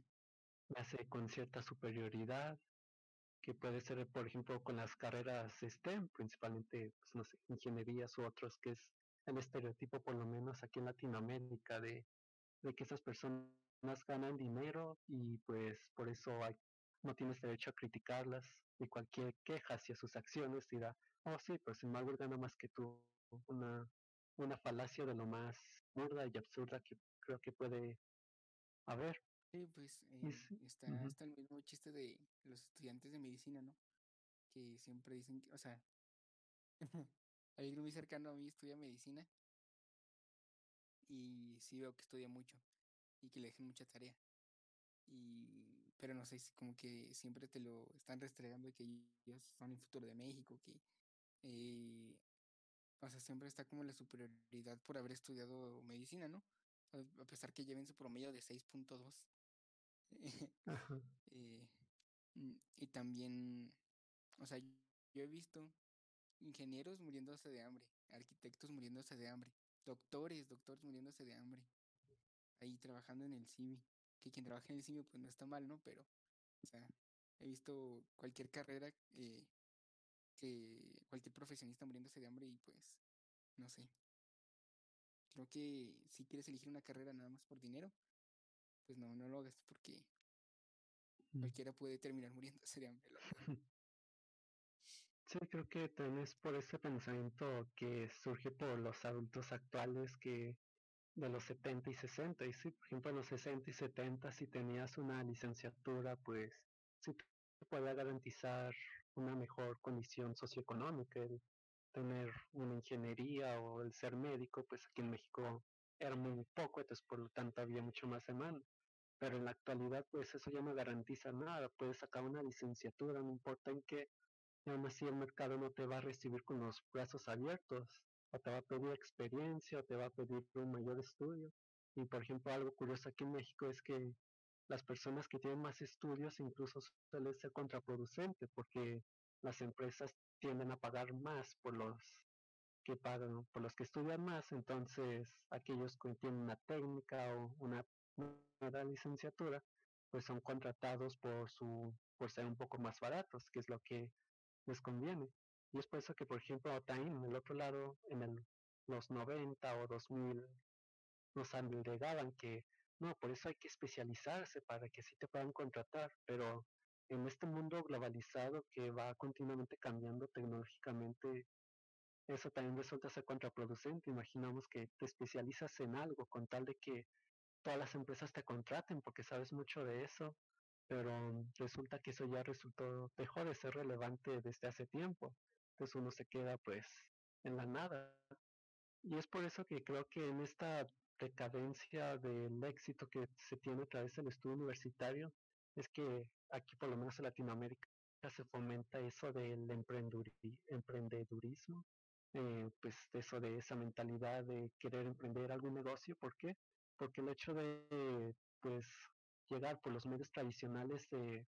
[SPEAKER 2] me hace con cierta superioridad que puede ser, por ejemplo, con las carreras STEM, principalmente, pues, no sé, ingenierías u otros, que es el estereotipo, por lo menos aquí en Latinoamérica, de, de que esas personas ganan dinero y pues por eso hay, no tienes derecho a criticarlas y cualquier queja hacia sus acciones dirá, oh sí, pero sin embargo él gana más que tú. Una, una falacia de lo más burda y absurda que creo que puede haber.
[SPEAKER 1] Sí, pues eh,
[SPEAKER 2] sí,
[SPEAKER 1] está,
[SPEAKER 2] ujú,
[SPEAKER 1] está el mismo chiste de los estudiantes de medicina, ¿no? Que siempre dicen que, o sea, alguien muy cercano a mí estudia medicina y sí veo que estudia mucho y que le dejan mucha tarea. Y, pero no sé, si como que siempre te lo están restregando de que ellos son el futuro de México, que, eh, o sea, siempre está como la superioridad por haber estudiado medicina, ¿no? A pesar que lleven su promedio de 6.2.
[SPEAKER 2] ajá,
[SPEAKER 1] Eh, mm, y también, o sea, yo he visto ingenieros muriéndose de hambre, arquitectos muriéndose de hambre, doctores, doctores muriéndose de hambre, ahí trabajando en el CIMI. Que quien trabaja en el CIMI pues no está mal, ¿no? Pero, o sea, he visto cualquier carrera, eh, que cualquier profesionista muriéndose de hambre y pues, no sé. Creo que si quieres elegir una carrera nada más por dinero, pues no, no lo hagas porque
[SPEAKER 2] mm.
[SPEAKER 1] cualquiera puede terminar muriéndose de hambre.
[SPEAKER 2] Sí, creo que también es por ese pensamiento que surge por los adultos actuales que de los 70 y 60. Y sí, por ejemplo, en los 60 y 70, si tenías una licenciatura, pues sí te podía garantizar una mejor condición socioeconómica, el tener una ingeniería o el ser médico, pues aquí en México era muy poco, entonces por lo tanto había mucho más demanda. Pero en la actualidad, pues eso ya no garantiza nada. Puedes sacar una licenciatura, no importa en qué, y aún así el mercado no te va a recibir con los brazos abiertos, o te va a pedir experiencia, o te va a pedir un mayor estudio. Y por ejemplo, algo curioso aquí en México es que las personas que tienen más estudios incluso suele ser contraproducente porque las empresas tienden a pagar más por los que pagan, por los que estudian más, entonces aquellos que tienen una técnica o una, una licenciatura, pues son contratados por su por ser un poco más baratos, que es lo que les conviene. Y es por eso que, por ejemplo, también en el otro lado, en los 90 o 2000, nos agregaban que no, por eso hay que especializarse para que así te puedan contratar, pero en este mundo globalizado que va continuamente cambiando tecnológicamente, eso también resulta ser contraproducente. Imaginamos que te especializas en algo con tal de que todas las empresas te contraten porque sabes mucho de eso, pero resulta que eso ya resultó, dejó de ser relevante desde hace tiempo. Entonces uno se queda pues en la nada. Y es por eso que creo que en esta decadencia del éxito que se tiene a través del estudio universitario, es que aquí por lo menos en Latinoamérica se fomenta eso del emprendedurismo, eh, pues eso de esa mentalidad de querer emprender algún negocio. ¿Por qué? Porque el hecho de pues llegar por los medios tradicionales de,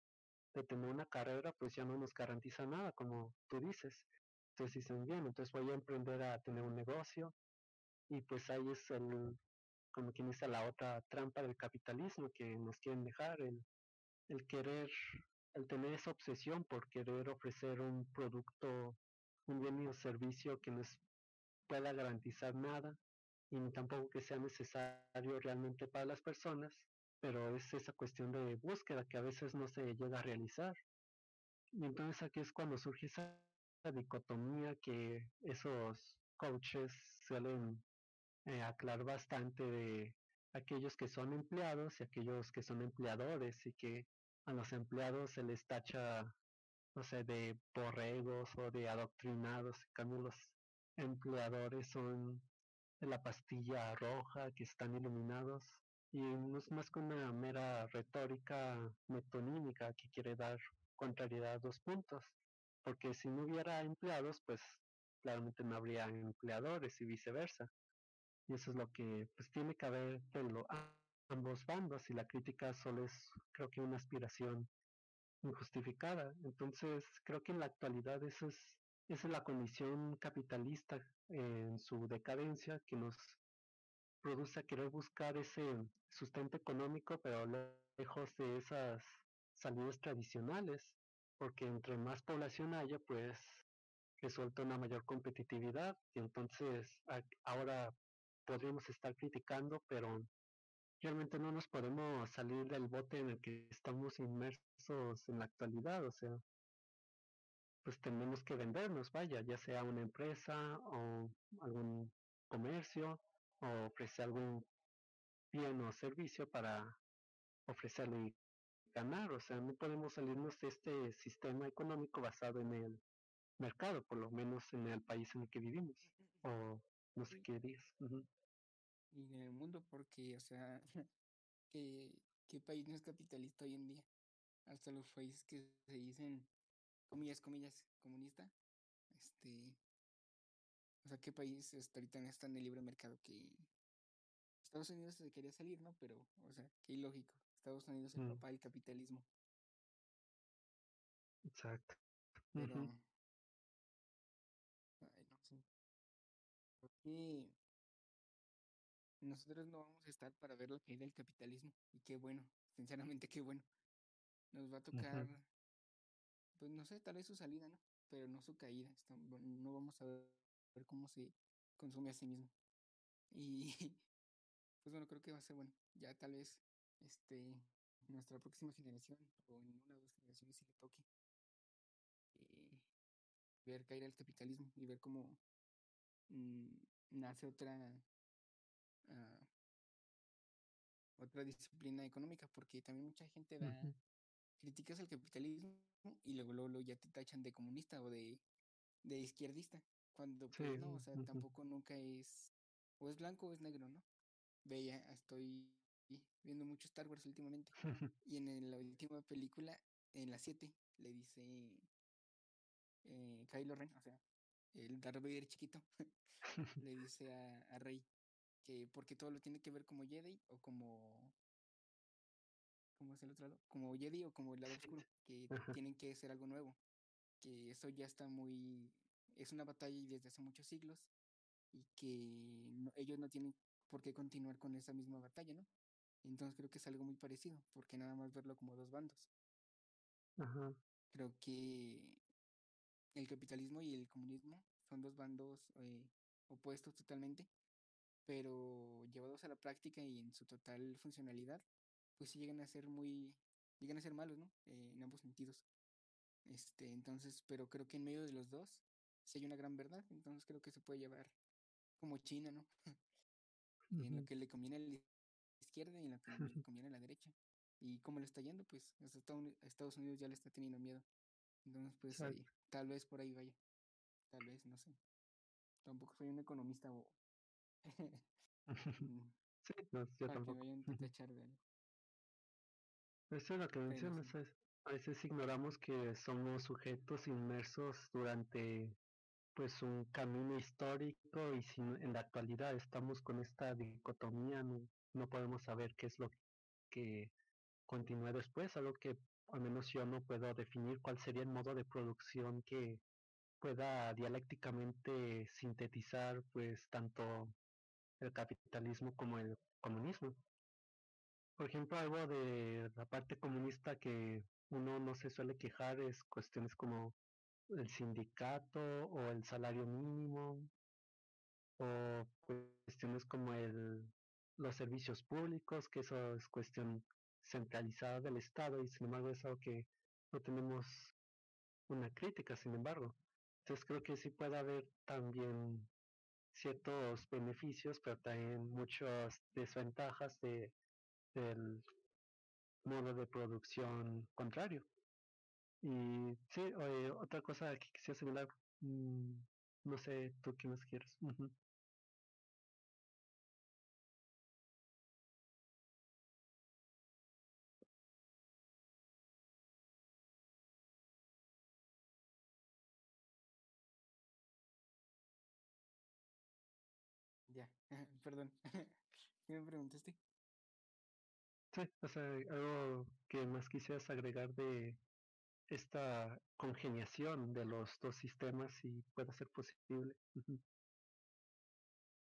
[SPEAKER 2] de tener una carrera, pues ya no nos garantiza nada, como tú dices. Entonces dicen, bien, entonces voy a emprender a tener un negocio y pues ahí es el, como quien dice, la otra trampa del capitalismo que nos quieren dejar, el, el querer, el tener esa obsesión por querer ofrecer un producto, un bien o servicio que nos pueda garantizar nada y tampoco que sea necesario realmente para las personas, pero es esa cuestión de búsqueda que a veces no se llega a realizar. Y entonces aquí es cuando surge esa dicotomía que esos coaches suelen eh, aclarar bastante de aquellos que son empleados y aquellos que son empleadores y que a los empleados se les tacha, no sé, de borregos o de adoctrinados. En los empleadores son de la pastilla roja que están iluminados y no es más que una mera retórica metonímica que quiere dar contrariedad a dos puntos, porque si no hubiera empleados, pues claramente no habría empleadores y viceversa. Y eso es lo que pues tiene que haber de lo, ambos bandos y la crítica solo es creo que una aspiración injustificada. Entonces creo que en la actualidad es, esa es la condición capitalista en su decadencia que nos produce a querer buscar ese sustento económico, pero lejos de esas salidas tradicionales, porque entre más población haya, pues resulta una mayor competitividad y entonces ahora podríamos estar criticando, pero realmente no nos podemos salir del bote en el que estamos inmersos en la actualidad, o sea, pues tenemos que vendernos, vaya, ya sea una empresa o algún comercio o ofrecer algún bien o servicio para ofrecerle y ganar, o sea, no podemos salirnos de este sistema económico basado en el mercado, por lo menos en el país en el que vivimos, o no sé qué dirías.
[SPEAKER 1] Y en el mundo, porque, o sea, ¿qué, ¿qué país no es capitalista hoy en día? Hasta los países que se dicen, comillas, comillas, comunista, este, o sea, ¿qué país está ahorita no está en el libre mercado? Que Estados Unidos se quería salir, ¿no? Pero, o sea, qué ilógico. Estados Unidos es el
[SPEAKER 2] Mm,
[SPEAKER 1] papá del capitalismo.
[SPEAKER 2] exacto.
[SPEAKER 1] Pero,
[SPEAKER 2] Ujú,
[SPEAKER 1] ay, no sé. Creo que nosotros no vamos a estar para ver la caída del capitalismo. Y qué bueno, sinceramente qué bueno. Nos va a tocar, pues no sé, tal vez su salida, ¿no? Pero no su caída. Está- no vamos a ver cómo se consume a sí mismo. Y pues bueno, creo que va a ser bueno. Ya tal vez este nuestra próxima generación o en una o dos generaciones si le toque eh, ver caer el capitalismo y ver cómo mm, nace otra ah, otra disciplina económica, porque también mucha gente da
[SPEAKER 2] ujú.
[SPEAKER 1] críticas al capitalismo y luego, luego, luego ya te tachan de comunista o de, de izquierdista, cuando
[SPEAKER 2] Sí,
[SPEAKER 1] pues no, o sea, tampoco nunca es o es blanco o es negro, ¿no? Veía, estoy viendo mucho Star Wars últimamente y en la última película, en la 7, le dice eh, Kylo Ren, o sea, el Darth Vader chiquito, le dice a, a Rey que porque todo lo tiene que ver como Jedi o como ¿cómo es el otro lado? Como Jedi o como el lado oscuro, que tienen que ser algo nuevo, que eso ya está muy es una batalla y desde hace muchos siglos y que no- ellos no tienen por qué continuar con esa misma batalla, ¿no? Entonces creo que es algo muy parecido, porque nada más verlo como dos bandos.
[SPEAKER 2] ajá,
[SPEAKER 1] Creo que el capitalismo y el comunismo son dos bandos eh, opuestos totalmente, pero llevados a la práctica y en su total funcionalidad, pues sí llegan a ser muy, llegan a ser malos, ¿no? Eh, en ambos sentidos. Este, entonces, pero creo que en medio de los dos sí hay una gran verdad, entonces creo que se puede llevar como China, ¿no? En lo que le conviene a la izquierda y en lo que le conviene a la derecha. Y como le está yendo, pues Estados Unidos ya le está teniendo miedo. Entonces, pues ahí, tal vez por ahí vaya, tal vez, no sé. Tampoco soy un economista o Mm,
[SPEAKER 2] Sí, no, yo
[SPEAKER 1] para que
[SPEAKER 2] tampoco.
[SPEAKER 1] vayan a tachar de algo.
[SPEAKER 2] Eso es lo que
[SPEAKER 1] Pero sí.
[SPEAKER 2] mencionas, es, a veces ignoramos que somos sujetos inmersos durante pues un camino histórico y si en la actualidad estamos con esta dicotomía, no, no podemos saber qué es lo que continúe después, algo que al menos yo no puedo definir cuál sería el modo de producción que pueda dialécticamente sintetizar pues tanto el capitalismo como el comunismo. Por ejemplo, algo de la parte comunista que uno no se suele quejar es cuestiones como el sindicato o el salario mínimo o cuestiones como el los servicios públicos, que eso es cuestión centralizada del Estado y sin embargo es algo que no tenemos una crítica, sin embargo. Entonces creo que sí puede haber también ciertos beneficios, pero también muchas desventajas de, del modo de producción contrario. Y sí, eh, otra cosa que quisiera señalar, mmm, no sé, tú qué más quieres. Uh -huh.
[SPEAKER 1] Ya, perdón. ¿Qué me preguntaste?
[SPEAKER 2] Sí, o sea, algo que más quisieras agregar de esta congeniación de los dos sistemas y pueda ser posible. -huh.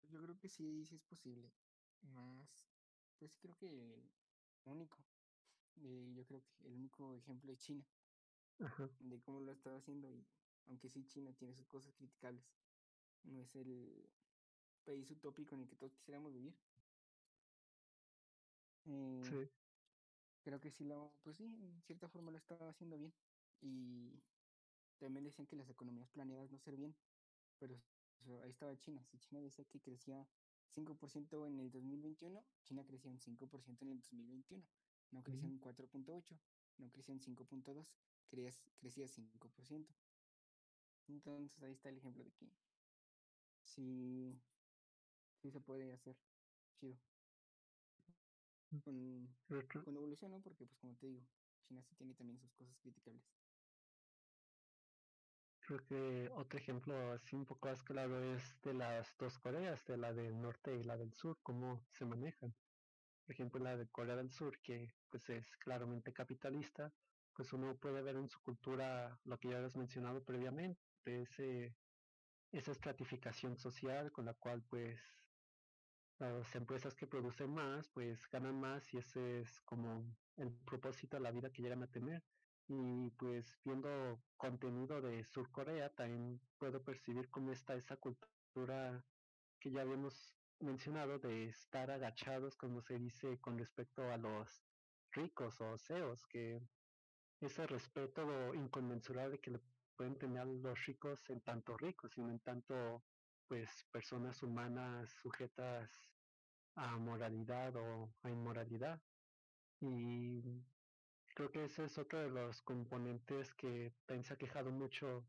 [SPEAKER 1] Yo creo que sí, sí es posible. Más, pues creo que el único, eh, yo creo que el único ejemplo es China,
[SPEAKER 2] Ajá.
[SPEAKER 1] de cómo lo ha estado haciendo y aunque sí China tiene sus cosas criticables, no es el país utópico en el que todos quisiéramos vivir. Eh,
[SPEAKER 2] sí.
[SPEAKER 1] Creo que sí lo, pues sí, en cierta forma lo estaba haciendo bien. Y también decían que las economías planeadas no servían, pero ahí estaba China. Si China decía que crecía 5% en el 2021, China crecía un 5% en el 2021. No crecía un 4.8, no crecía un 5.2, crecía 5%. Entonces ahí está el ejemplo de que sí, sí se puede hacer chido. Con, con evolución, ¿no? Porque, pues, como te digo, China sí tiene también sus cosas criticables.
[SPEAKER 2] Creo que otro ejemplo así un poco más claro es de las dos Coreas, de la del norte y la del sur, cómo se manejan. Por ejemplo, la de Corea del Sur, que pues es claramente capitalista, pues uno puede ver en su cultura lo que ya habías mencionado previamente, ese, esa estratificación social con la cual pues las empresas que producen más pues ganan más y ese es como el propósito de la vida que llegan a tener y pues viendo contenido de Sur Corea también puedo percibir cómo está esa cultura que ya habíamos mencionado de estar agachados como se dice con respecto a los ricos o CEOs que ese respeto inconmensurable que le pueden tener los ricos en tanto ricos y no en tanto pues personas humanas sujetas a moralidad o a inmoralidad. Y creo que ese es otro de los componentes que se ha quejado mucho,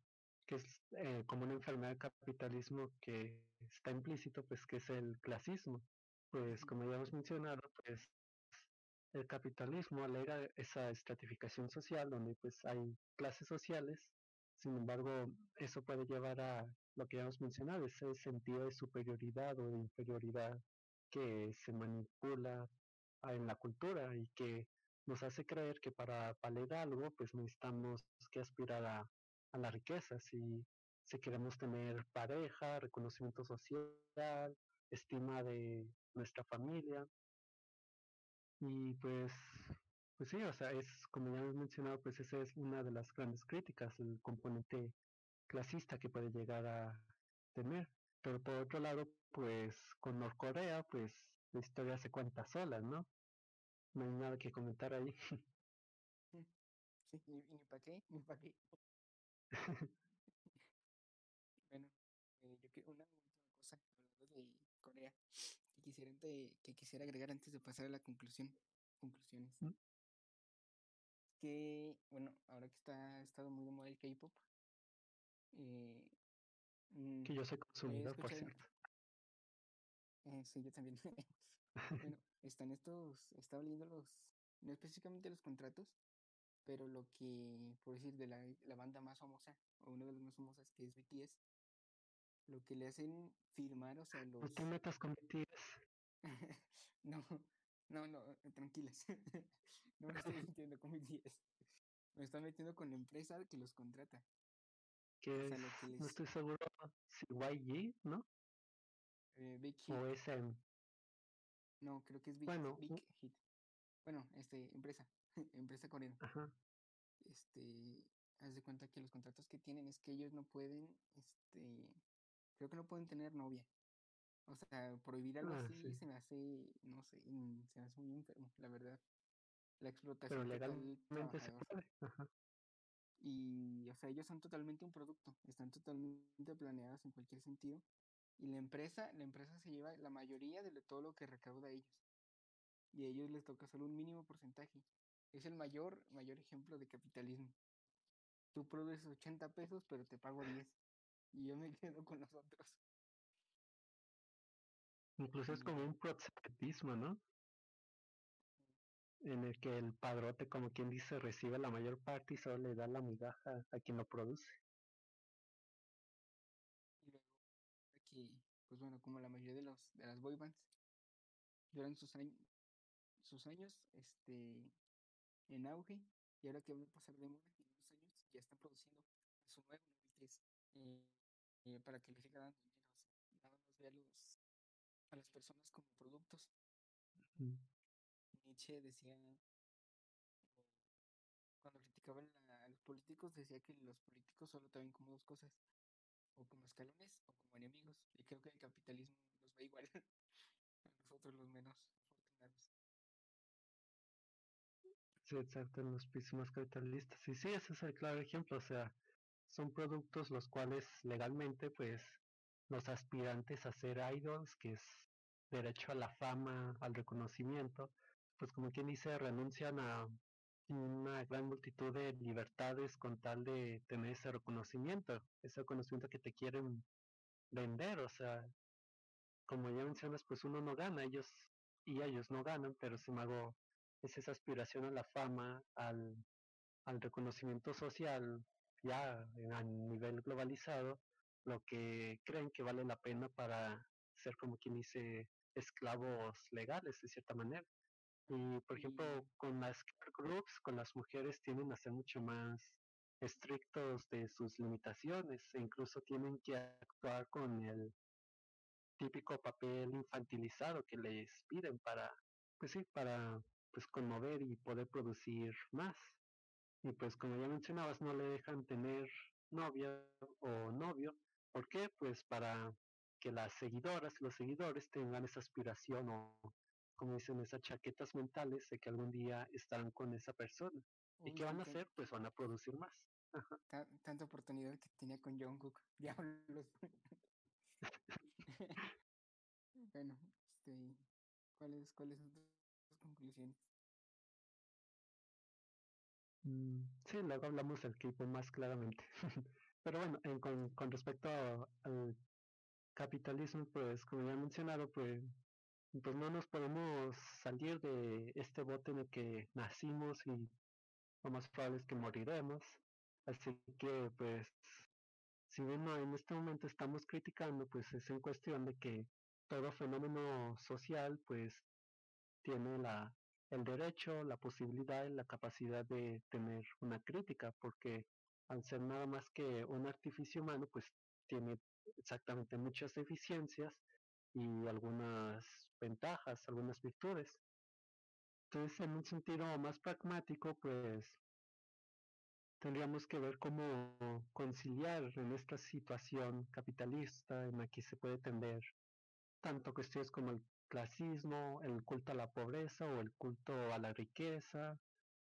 [SPEAKER 2] que es eh, como una enfermedad del capitalismo que está implícito, pues que es el clasismo. Pues como ya hemos mencionado, pues el capitalismo alega esa estratificación social donde pues hay clases sociales, sin embargo eso puede llevar a lo que ya hemos mencionado, ese sentido de superioridad o de inferioridad que se manipula en la cultura y que nos hace creer que para valer algo pues necesitamos que aspirar a, a la riqueza si, si queremos tener pareja, reconocimiento social, estima de nuestra familia y pues pues sí, o sea, es como ya hemos mencionado, pues esa es una de las grandes críticas, el componente clasista que puede llegar a tener. Pero por otro lado, pues con Norcorea, pues la historia se cuenta sola, ¿no? No hay nada que comentar ahí.
[SPEAKER 1] Sí, ni, ni para qué, ni para qué. bueno, eh, yo quiero una última cosa hablando de Corea que quisiera, de, que quisiera agregar antes de pasar a la conclusión. Conclusiones.
[SPEAKER 2] ¿Mm?
[SPEAKER 1] Que, bueno, ahora que está ha estado muy de moda el K-pop, eh,
[SPEAKER 2] que yo soy consumidor, por cierto.
[SPEAKER 1] Eh, sí, yo también. Bueno, están estos, estaba leyendo los, no específicamente los contratos, pero lo que, por decir, de la, la banda más famosa, o una de las más famosas, que es BTS, lo que le hacen firmar, o sea, los...
[SPEAKER 2] No te metas con BTS.
[SPEAKER 1] no, no, no, tranquilas. no me estoy metiendo con BTS. Me estoy metiendo con la empresa que los contrata.
[SPEAKER 2] Que
[SPEAKER 1] O sea, lo que
[SPEAKER 2] no
[SPEAKER 1] les-
[SPEAKER 2] estoy seguro si YG, ¿no?
[SPEAKER 1] Eh, Big Hit.
[SPEAKER 2] O SM.
[SPEAKER 1] No, creo que es Big,
[SPEAKER 2] Bueno,
[SPEAKER 1] Big Hit. Bueno, este, empresa. empresa coreana.
[SPEAKER 2] Ajá.
[SPEAKER 1] Este, haz de cuenta que los contratos que tienen es que ellos no pueden, este, creo que no pueden tener novia. O sea, prohibir algo
[SPEAKER 2] Ah,
[SPEAKER 1] así
[SPEAKER 2] sí.
[SPEAKER 1] se me hace, no sé, mm, se me hace muy enfermo, la verdad. La
[SPEAKER 2] Pero
[SPEAKER 1] explotación total
[SPEAKER 2] legalmente se
[SPEAKER 1] trabajador.
[SPEAKER 2] puede. Ajá.
[SPEAKER 1] Y, o sea, ellos son totalmente un producto, están totalmente planeados en cualquier sentido. Y la empresa, la empresa se lleva la mayoría de todo lo que recauda ellos. Y a ellos les toca solo un mínimo porcentaje. Es el mayor, mayor ejemplo de capitalismo. Tú produces 80 pesos, pero te pago 10. Y yo me quedo con los otros.
[SPEAKER 2] Incluso es como un proxenetismo, ¿no? En el que el padrote, como quien dice, recibe la mayor parte y solo le da la migaja a quien lo produce.
[SPEAKER 1] Pues bueno, como la mayoría de los de las boy bands, duran sus años, sus años, este, en auge, y ahora que van a pasar de moda, en unos años ya están produciendo su nuevo eh, eh, para que le siga dando dinero, o sea, nada más ve a los a las personas como productos. Nietzsche decía, cuando criticaban a, los políticos, decía que los políticos solo te ven como dos cosas, o como escalones o como enemigos. Y creo que el capitalismo los ve igual a nosotros los menos afortunados.
[SPEAKER 2] Sí, exacto, en los pisos más capitalistas. Y sí, ese es el claro ejemplo. O sea, son productos los cuales legalmente, pues, los aspirantes a ser idols, que es derecho a la fama, al reconocimiento, pues como quien dice, renuncian a una gran multitud de libertades con tal de tener ese reconocimiento, ese reconocimiento que te quieren vender, o sea, como ya mencionas, pues uno no gana, ellos y ellos no ganan, pero sin embargo es esa aspiración a la fama, al, al reconocimiento social, ya a nivel globalizado, lo que creen que vale la pena para ser como quien dice esclavos legales de cierta manera. Y por ejemplo,
[SPEAKER 1] Y
[SPEAKER 2] con las groups, con las mujeres tienden a ser mucho más estrictos de sus limitaciones e incluso tienen que actuar con el típico papel infantilizado que les piden para, pues sí, para pues conmover y poder producir más. Y pues como ya mencionabas, no le dejan tener novia o novio. ¿Por qué? Pues para que las seguidoras, los seguidores tengan esa aspiración o, como dicen, esas chaquetas mentales de que algún día estarán con esa persona. ¿Y qué van a hacer? Pues van a producir más.
[SPEAKER 1] ta- tanta oportunidad que tenía con Jungkook. Diablos. bueno, este, ¿cuáles, cuáles son tus conclusiones?
[SPEAKER 2] Mm, sí, luego hablamos del K-pop más claramente. Pero bueno, en- con, con respecto al capitalismo, pues como ya he mencionado, pues, pues no nos podemos salir de este bote en el que nacimos y lo más probable es que moriremos. Así que pues si bien no, en este momento estamos criticando, pues es en cuestión de que todo fenómeno social pues tiene la, el derecho, la posibilidad y la capacidad de tener una crítica, porque al ser nada más que un artificio humano, pues tiene exactamente muchas deficiencias y algunas ventajas, algunas virtudes. Entonces, en un sentido más pragmático, pues tendríamos que ver cómo conciliar en esta situación capitalista en la que se puede tender tanto cuestiones como el clasismo, el culto a la pobreza o el culto a la riqueza,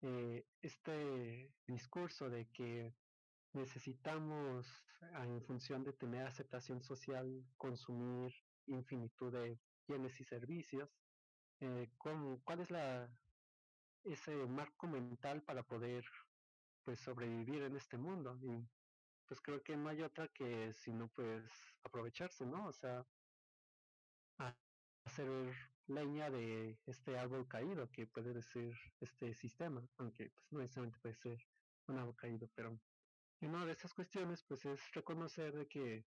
[SPEAKER 2] eh, este discurso de que necesitamos, ah, en función de tener aceptación social, consumir infinitud de bienes y servicios, eh, ¿cómo- ¿cuál es ese marco mental para poder pues sobrevivir en este mundo? Y pues creo que no hay otra que sino pues aprovecharse, ¿no? O sea, hacer leña de este árbol caído que puede ser este sistema, aunque pues, no necesariamente puede ser un árbol caído, pero una de esas cuestiones pues es reconocer de que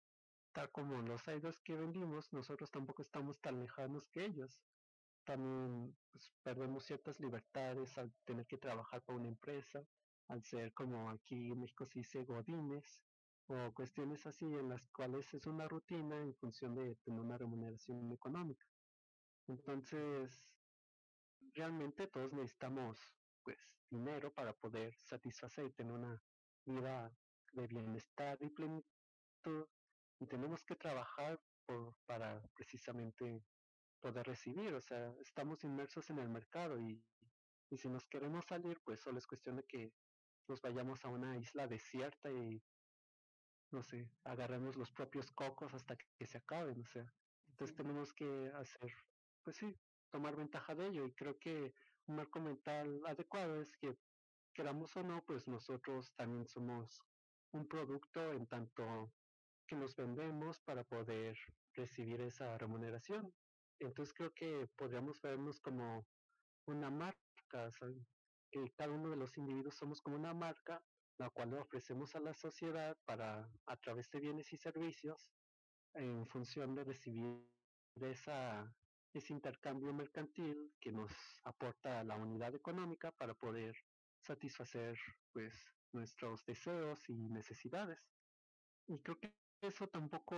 [SPEAKER 2] tal como los idols que vendimos, nosotros tampoco estamos tan lejanos que ellos. También pues, perdemos ciertas libertades al tener que trabajar para una empresa, al ser como aquí en México se dice godines, o cuestiones así en las cuales es una rutina en función de tener una remuneración económica. Entonces, realmente todos necesitamos pues dinero para poder satisfacer y tener una vida de bienestar y plenitud y tenemos que trabajar por, para precisamente poder recibir, o sea, estamos inmersos en el mercado y, y si nos queremos salir, pues solo es cuestión de que nos vayamos a una isla desierta y no sé, agarremos los propios cocos hasta que, se acaben, o sea, entonces tenemos que hacer, pues sí, tomar ventaja de ello y creo que un marco mental adecuado es que queramos o no, pues nosotros también somos un producto en tanto que vendemos para poder recibir esa remuneración. Entonces creo que podríamos vernos como una marca, que cada uno de los individuos somos como una marca la cual ofrecemos a la sociedad para a través de bienes y servicios en función de recibir esa, ese intercambio mercantil que nos aporta la unidad económica para poder satisfacer pues nuestros deseos y necesidades. Y creo que eso tampoco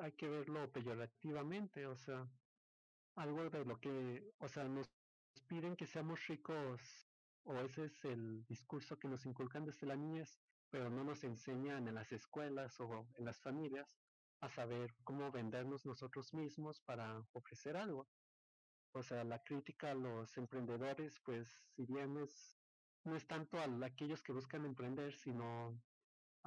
[SPEAKER 2] hay que verlo peyorativamente, o sea, algo de lo que, o sea, nos piden que seamos ricos o ese es el discurso que nos inculcan desde la niñez, pero no nos enseñan en las escuelas o en las familias a saber cómo vendernos nosotros mismos para ofrecer algo. O sea, la crítica a los emprendedores, pues si bien es, no es tanto a aquellos que buscan emprender, sino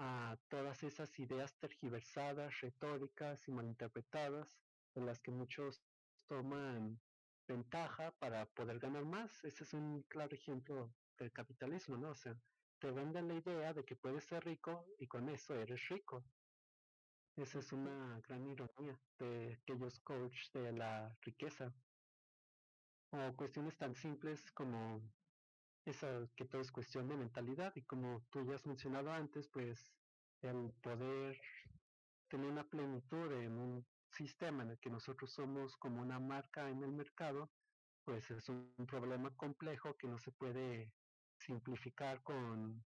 [SPEAKER 2] a todas esas ideas tergiversadas, retóricas y malinterpretadas, en las que muchos toman ventaja para poder ganar más. Ese es un claro ejemplo del capitalismo, ¿no? O sea, te venden la idea de que puedes ser rico y con eso eres rico. Esa es una gran ironía de aquellos coaches de la riqueza. O cuestiones tan simples como esa que todo es cuestión de mentalidad y como tú ya has mencionado antes, pues el poder tener una plenitud en un sistema en el que nosotros somos como una marca en el mercado, pues es un problema complejo que no se puede simplificar con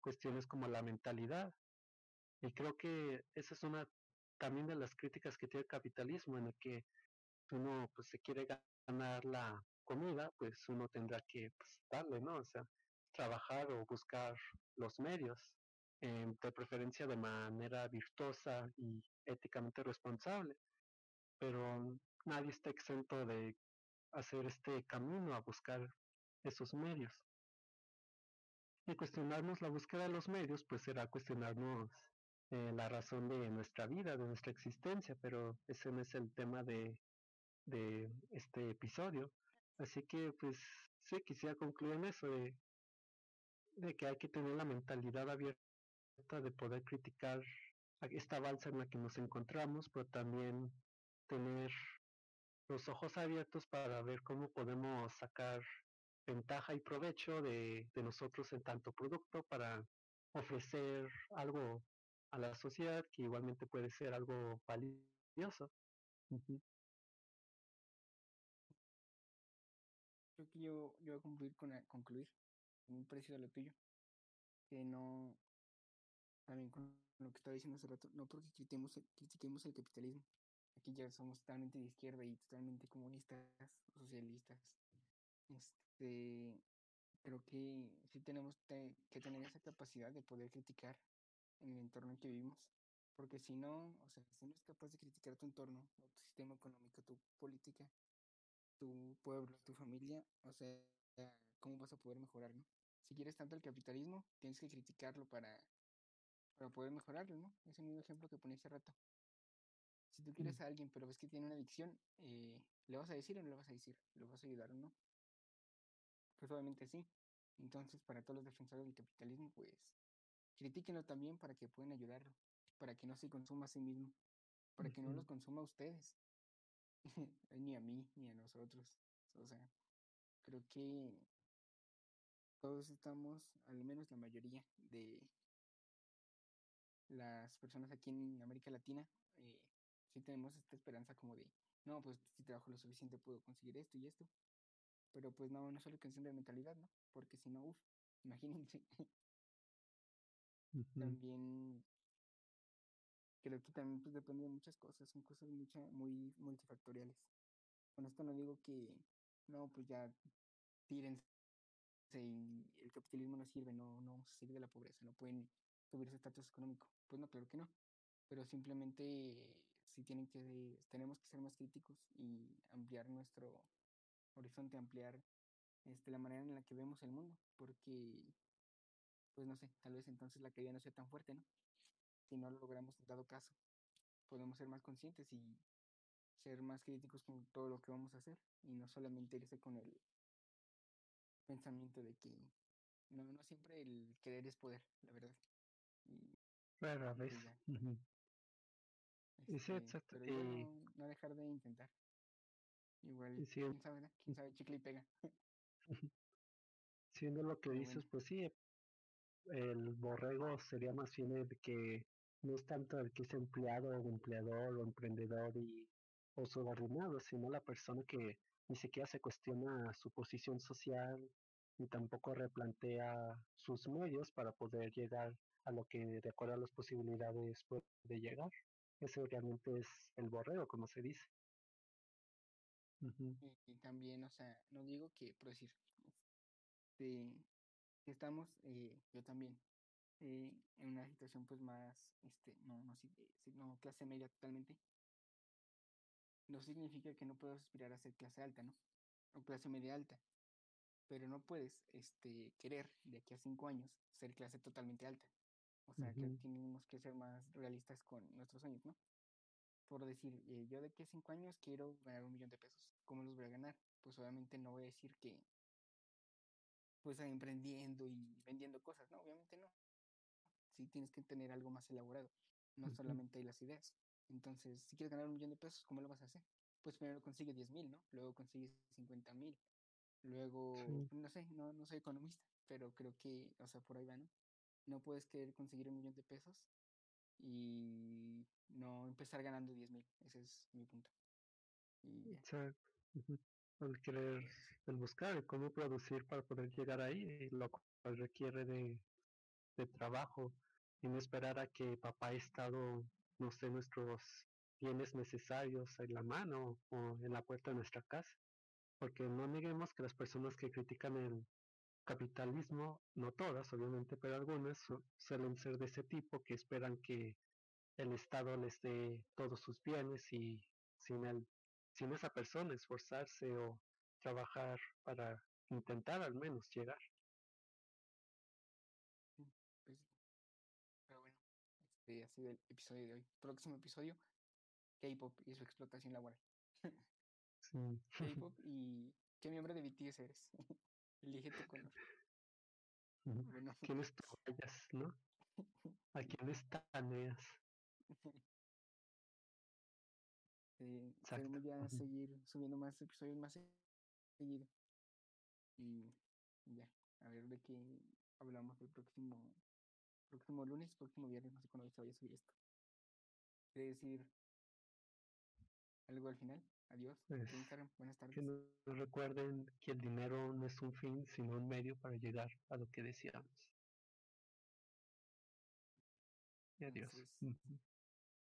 [SPEAKER 2] cuestiones como la mentalidad. Y creo que esa es una también de las críticas que tiene el capitalismo, en el que uno pues se quiere ganar la comida, pues uno tendrá que pues, darle, ¿no? O sea, trabajar o buscar los medios de preferencia de manera virtuosa y éticamente responsable. Pero nadie está exento de hacer este camino a buscar esos medios. Y cuestionarnos la búsqueda de los medios, pues será cuestionarnos eh, la razón de nuestra vida, de nuestra existencia, pero ese no es el tema de este episodio. Así que, pues, sí, quisiera concluir en eso, de, que hay que tener la mentalidad abierta de poder criticar esta balsa en la que nos encontramos, pero también tener los ojos abiertos para ver cómo podemos sacar ventaja y provecho de, nosotros en tanto producto para ofrecer algo a la sociedad que igualmente puede ser algo valioso.
[SPEAKER 1] Creo que yo, yo voy a concluir con concluir un precio de lo tuyo, que no, también con lo que estaba diciendo hace rato, no porque critiquemos, critiquemos el capitalismo, aquí ya somos totalmente de izquierda y totalmente comunistas socialistas. Este, creo que sí tenemos que tener esa capacidad de poder criticar en el entorno en que vivimos, porque si no, o sea, si no eres capaz de criticar tu entorno, tu sistema económico, tu política, tu pueblo, tu familia, o sea, ¿cómo vas a poder mejorar, no? Si quieres tanto el capitalismo, tienes que criticarlo para para poder mejorarlo, ¿no? Es el mismo ejemplo que ponía hace rato. Si tú quieres mm. a alguien, pero ves que tiene una adicción, eh, ¿le vas a decir o no le vas a decir? ¿Lo vas a ayudar o no? Pues obviamente sí. Entonces, para todos los defensores del capitalismo, pues critíquenlo también para que puedan ayudarlo, para que no se consuma a sí mismo, para que no los consuma a ustedes. ni a mí, ni a nosotros. O sea, creo que todos estamos, al menos la mayoría de las personas aquí en América Latina, eh, sí tenemos esta esperanza como de, no, pues si trabajo lo suficiente puedo conseguir esto y esto. Pero pues no, no es solo cuestión de mentalidad, ¿no? Porque si no, uff, imagínense. También que también pues depende de muchas cosas, son cosas mucha, muy multifactoriales. Con esto no digo que, no, pues ya tírense el capitalismo no sirve, no, no salir de la pobreza, no pueden subir su estatus económico. Pues no, claro que no. Pero simplemente sí tienen que, tenemos que ser más críticos y ampliar nuestro horizonte, ampliar este, la manera en la que vemos el mundo, porque, pues no sé, tal vez entonces la caída no sea tan fuerte, ¿no? Si no lo logramos en dado caso, podemos ser más conscientes y ser más críticos con todo lo que vamos a hacer y no solamente irse con el pensamiento de que no, no siempre el querer es poder, la verdad. Y,
[SPEAKER 2] Rara vez.
[SPEAKER 1] Este, exacto. Pero no, no, dejar de intentar. Igual, quién sabe, ¿no? quién sabe, chicle y pega.
[SPEAKER 2] Siendo lo que dices, pues sí, el borrego sería más bien el que no es tanto el que es empleado o empleador o emprendedor y o subordinado, sino la persona que ni siquiera se cuestiona su posición social ni tampoco replantea sus medios para poder llegar a lo que de acuerdo a las posibilidades puede llegar. Ese realmente es el borrego, como se dice.
[SPEAKER 1] y, también, o sea, no digo que, por decir, este, estamos, eh, yo también, eh, en una situación pues más, este, no, no, no clase media totalmente, no significa que no puedas aspirar a ser clase alta, ¿no? O clase media alta. Pero no puedes este, querer de aquí a cinco años ser clase totalmente alta. O sea, que tenemos que ser más realistas con nuestros sueños, ¿no? Por decir, eh, yo de aquí a cinco años quiero ganar un millón de pesos. ¿Cómo los voy a ganar? Pues obviamente no voy a decir que pues emprendiendo y vendiendo cosas, ¿no? Obviamente no. Sí tienes que tener algo más elaborado, no solamente hay las ideas. Entonces, si quieres ganar un millón de pesos, ¿cómo lo vas a hacer? Pues primero consigue 10 mil, ¿no? Luego consigues 50 mil. Luego, no sé, no, no soy economista, pero creo que, o sea, por ahí va, ¿no? No puedes querer conseguir un millón de pesos y no empezar ganando 10 mil. Ese es mi punto.
[SPEAKER 2] Exacto. El querer, el buscar cómo producir para poder llegar ahí, lo cual requiere de, de trabajo y no esperar a que papá Estado no sé, nuestros bienes necesarios en la mano o en la puerta de nuestra casa. Porque no neguemos que las personas que critican el capitalismo, no todas obviamente, pero algunas suelen ser de ese tipo que esperan que el Estado les dé todos sus bienes y sin, el, sin esa persona esforzarse o trabajar para intentar al menos llegar.
[SPEAKER 1] Ha sido el episodio de hoy. Próximo episodio, K-pop y su explotación laboral. K-pop y qué miembro de BTS eres. Elige tu color.
[SPEAKER 2] Bueno. ¿Quiénes vayas, no? ¿A quiénes taneas?
[SPEAKER 1] Eh, ya seguir subiendo más episodios más seguido. Y ya, a ver de qué hablamos el próximo próximo lunes, próximo viernes, no sé cuándo se vaya a subir esto. ¿Quiere decir algo al final? Adiós. Buenas tardes.
[SPEAKER 2] Que nos recuerden que el dinero no es un fin, sino un medio para llegar a lo que deseamos. Y adiós.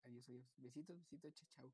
[SPEAKER 1] Adiós, adiós. Besitos, besitos, chao.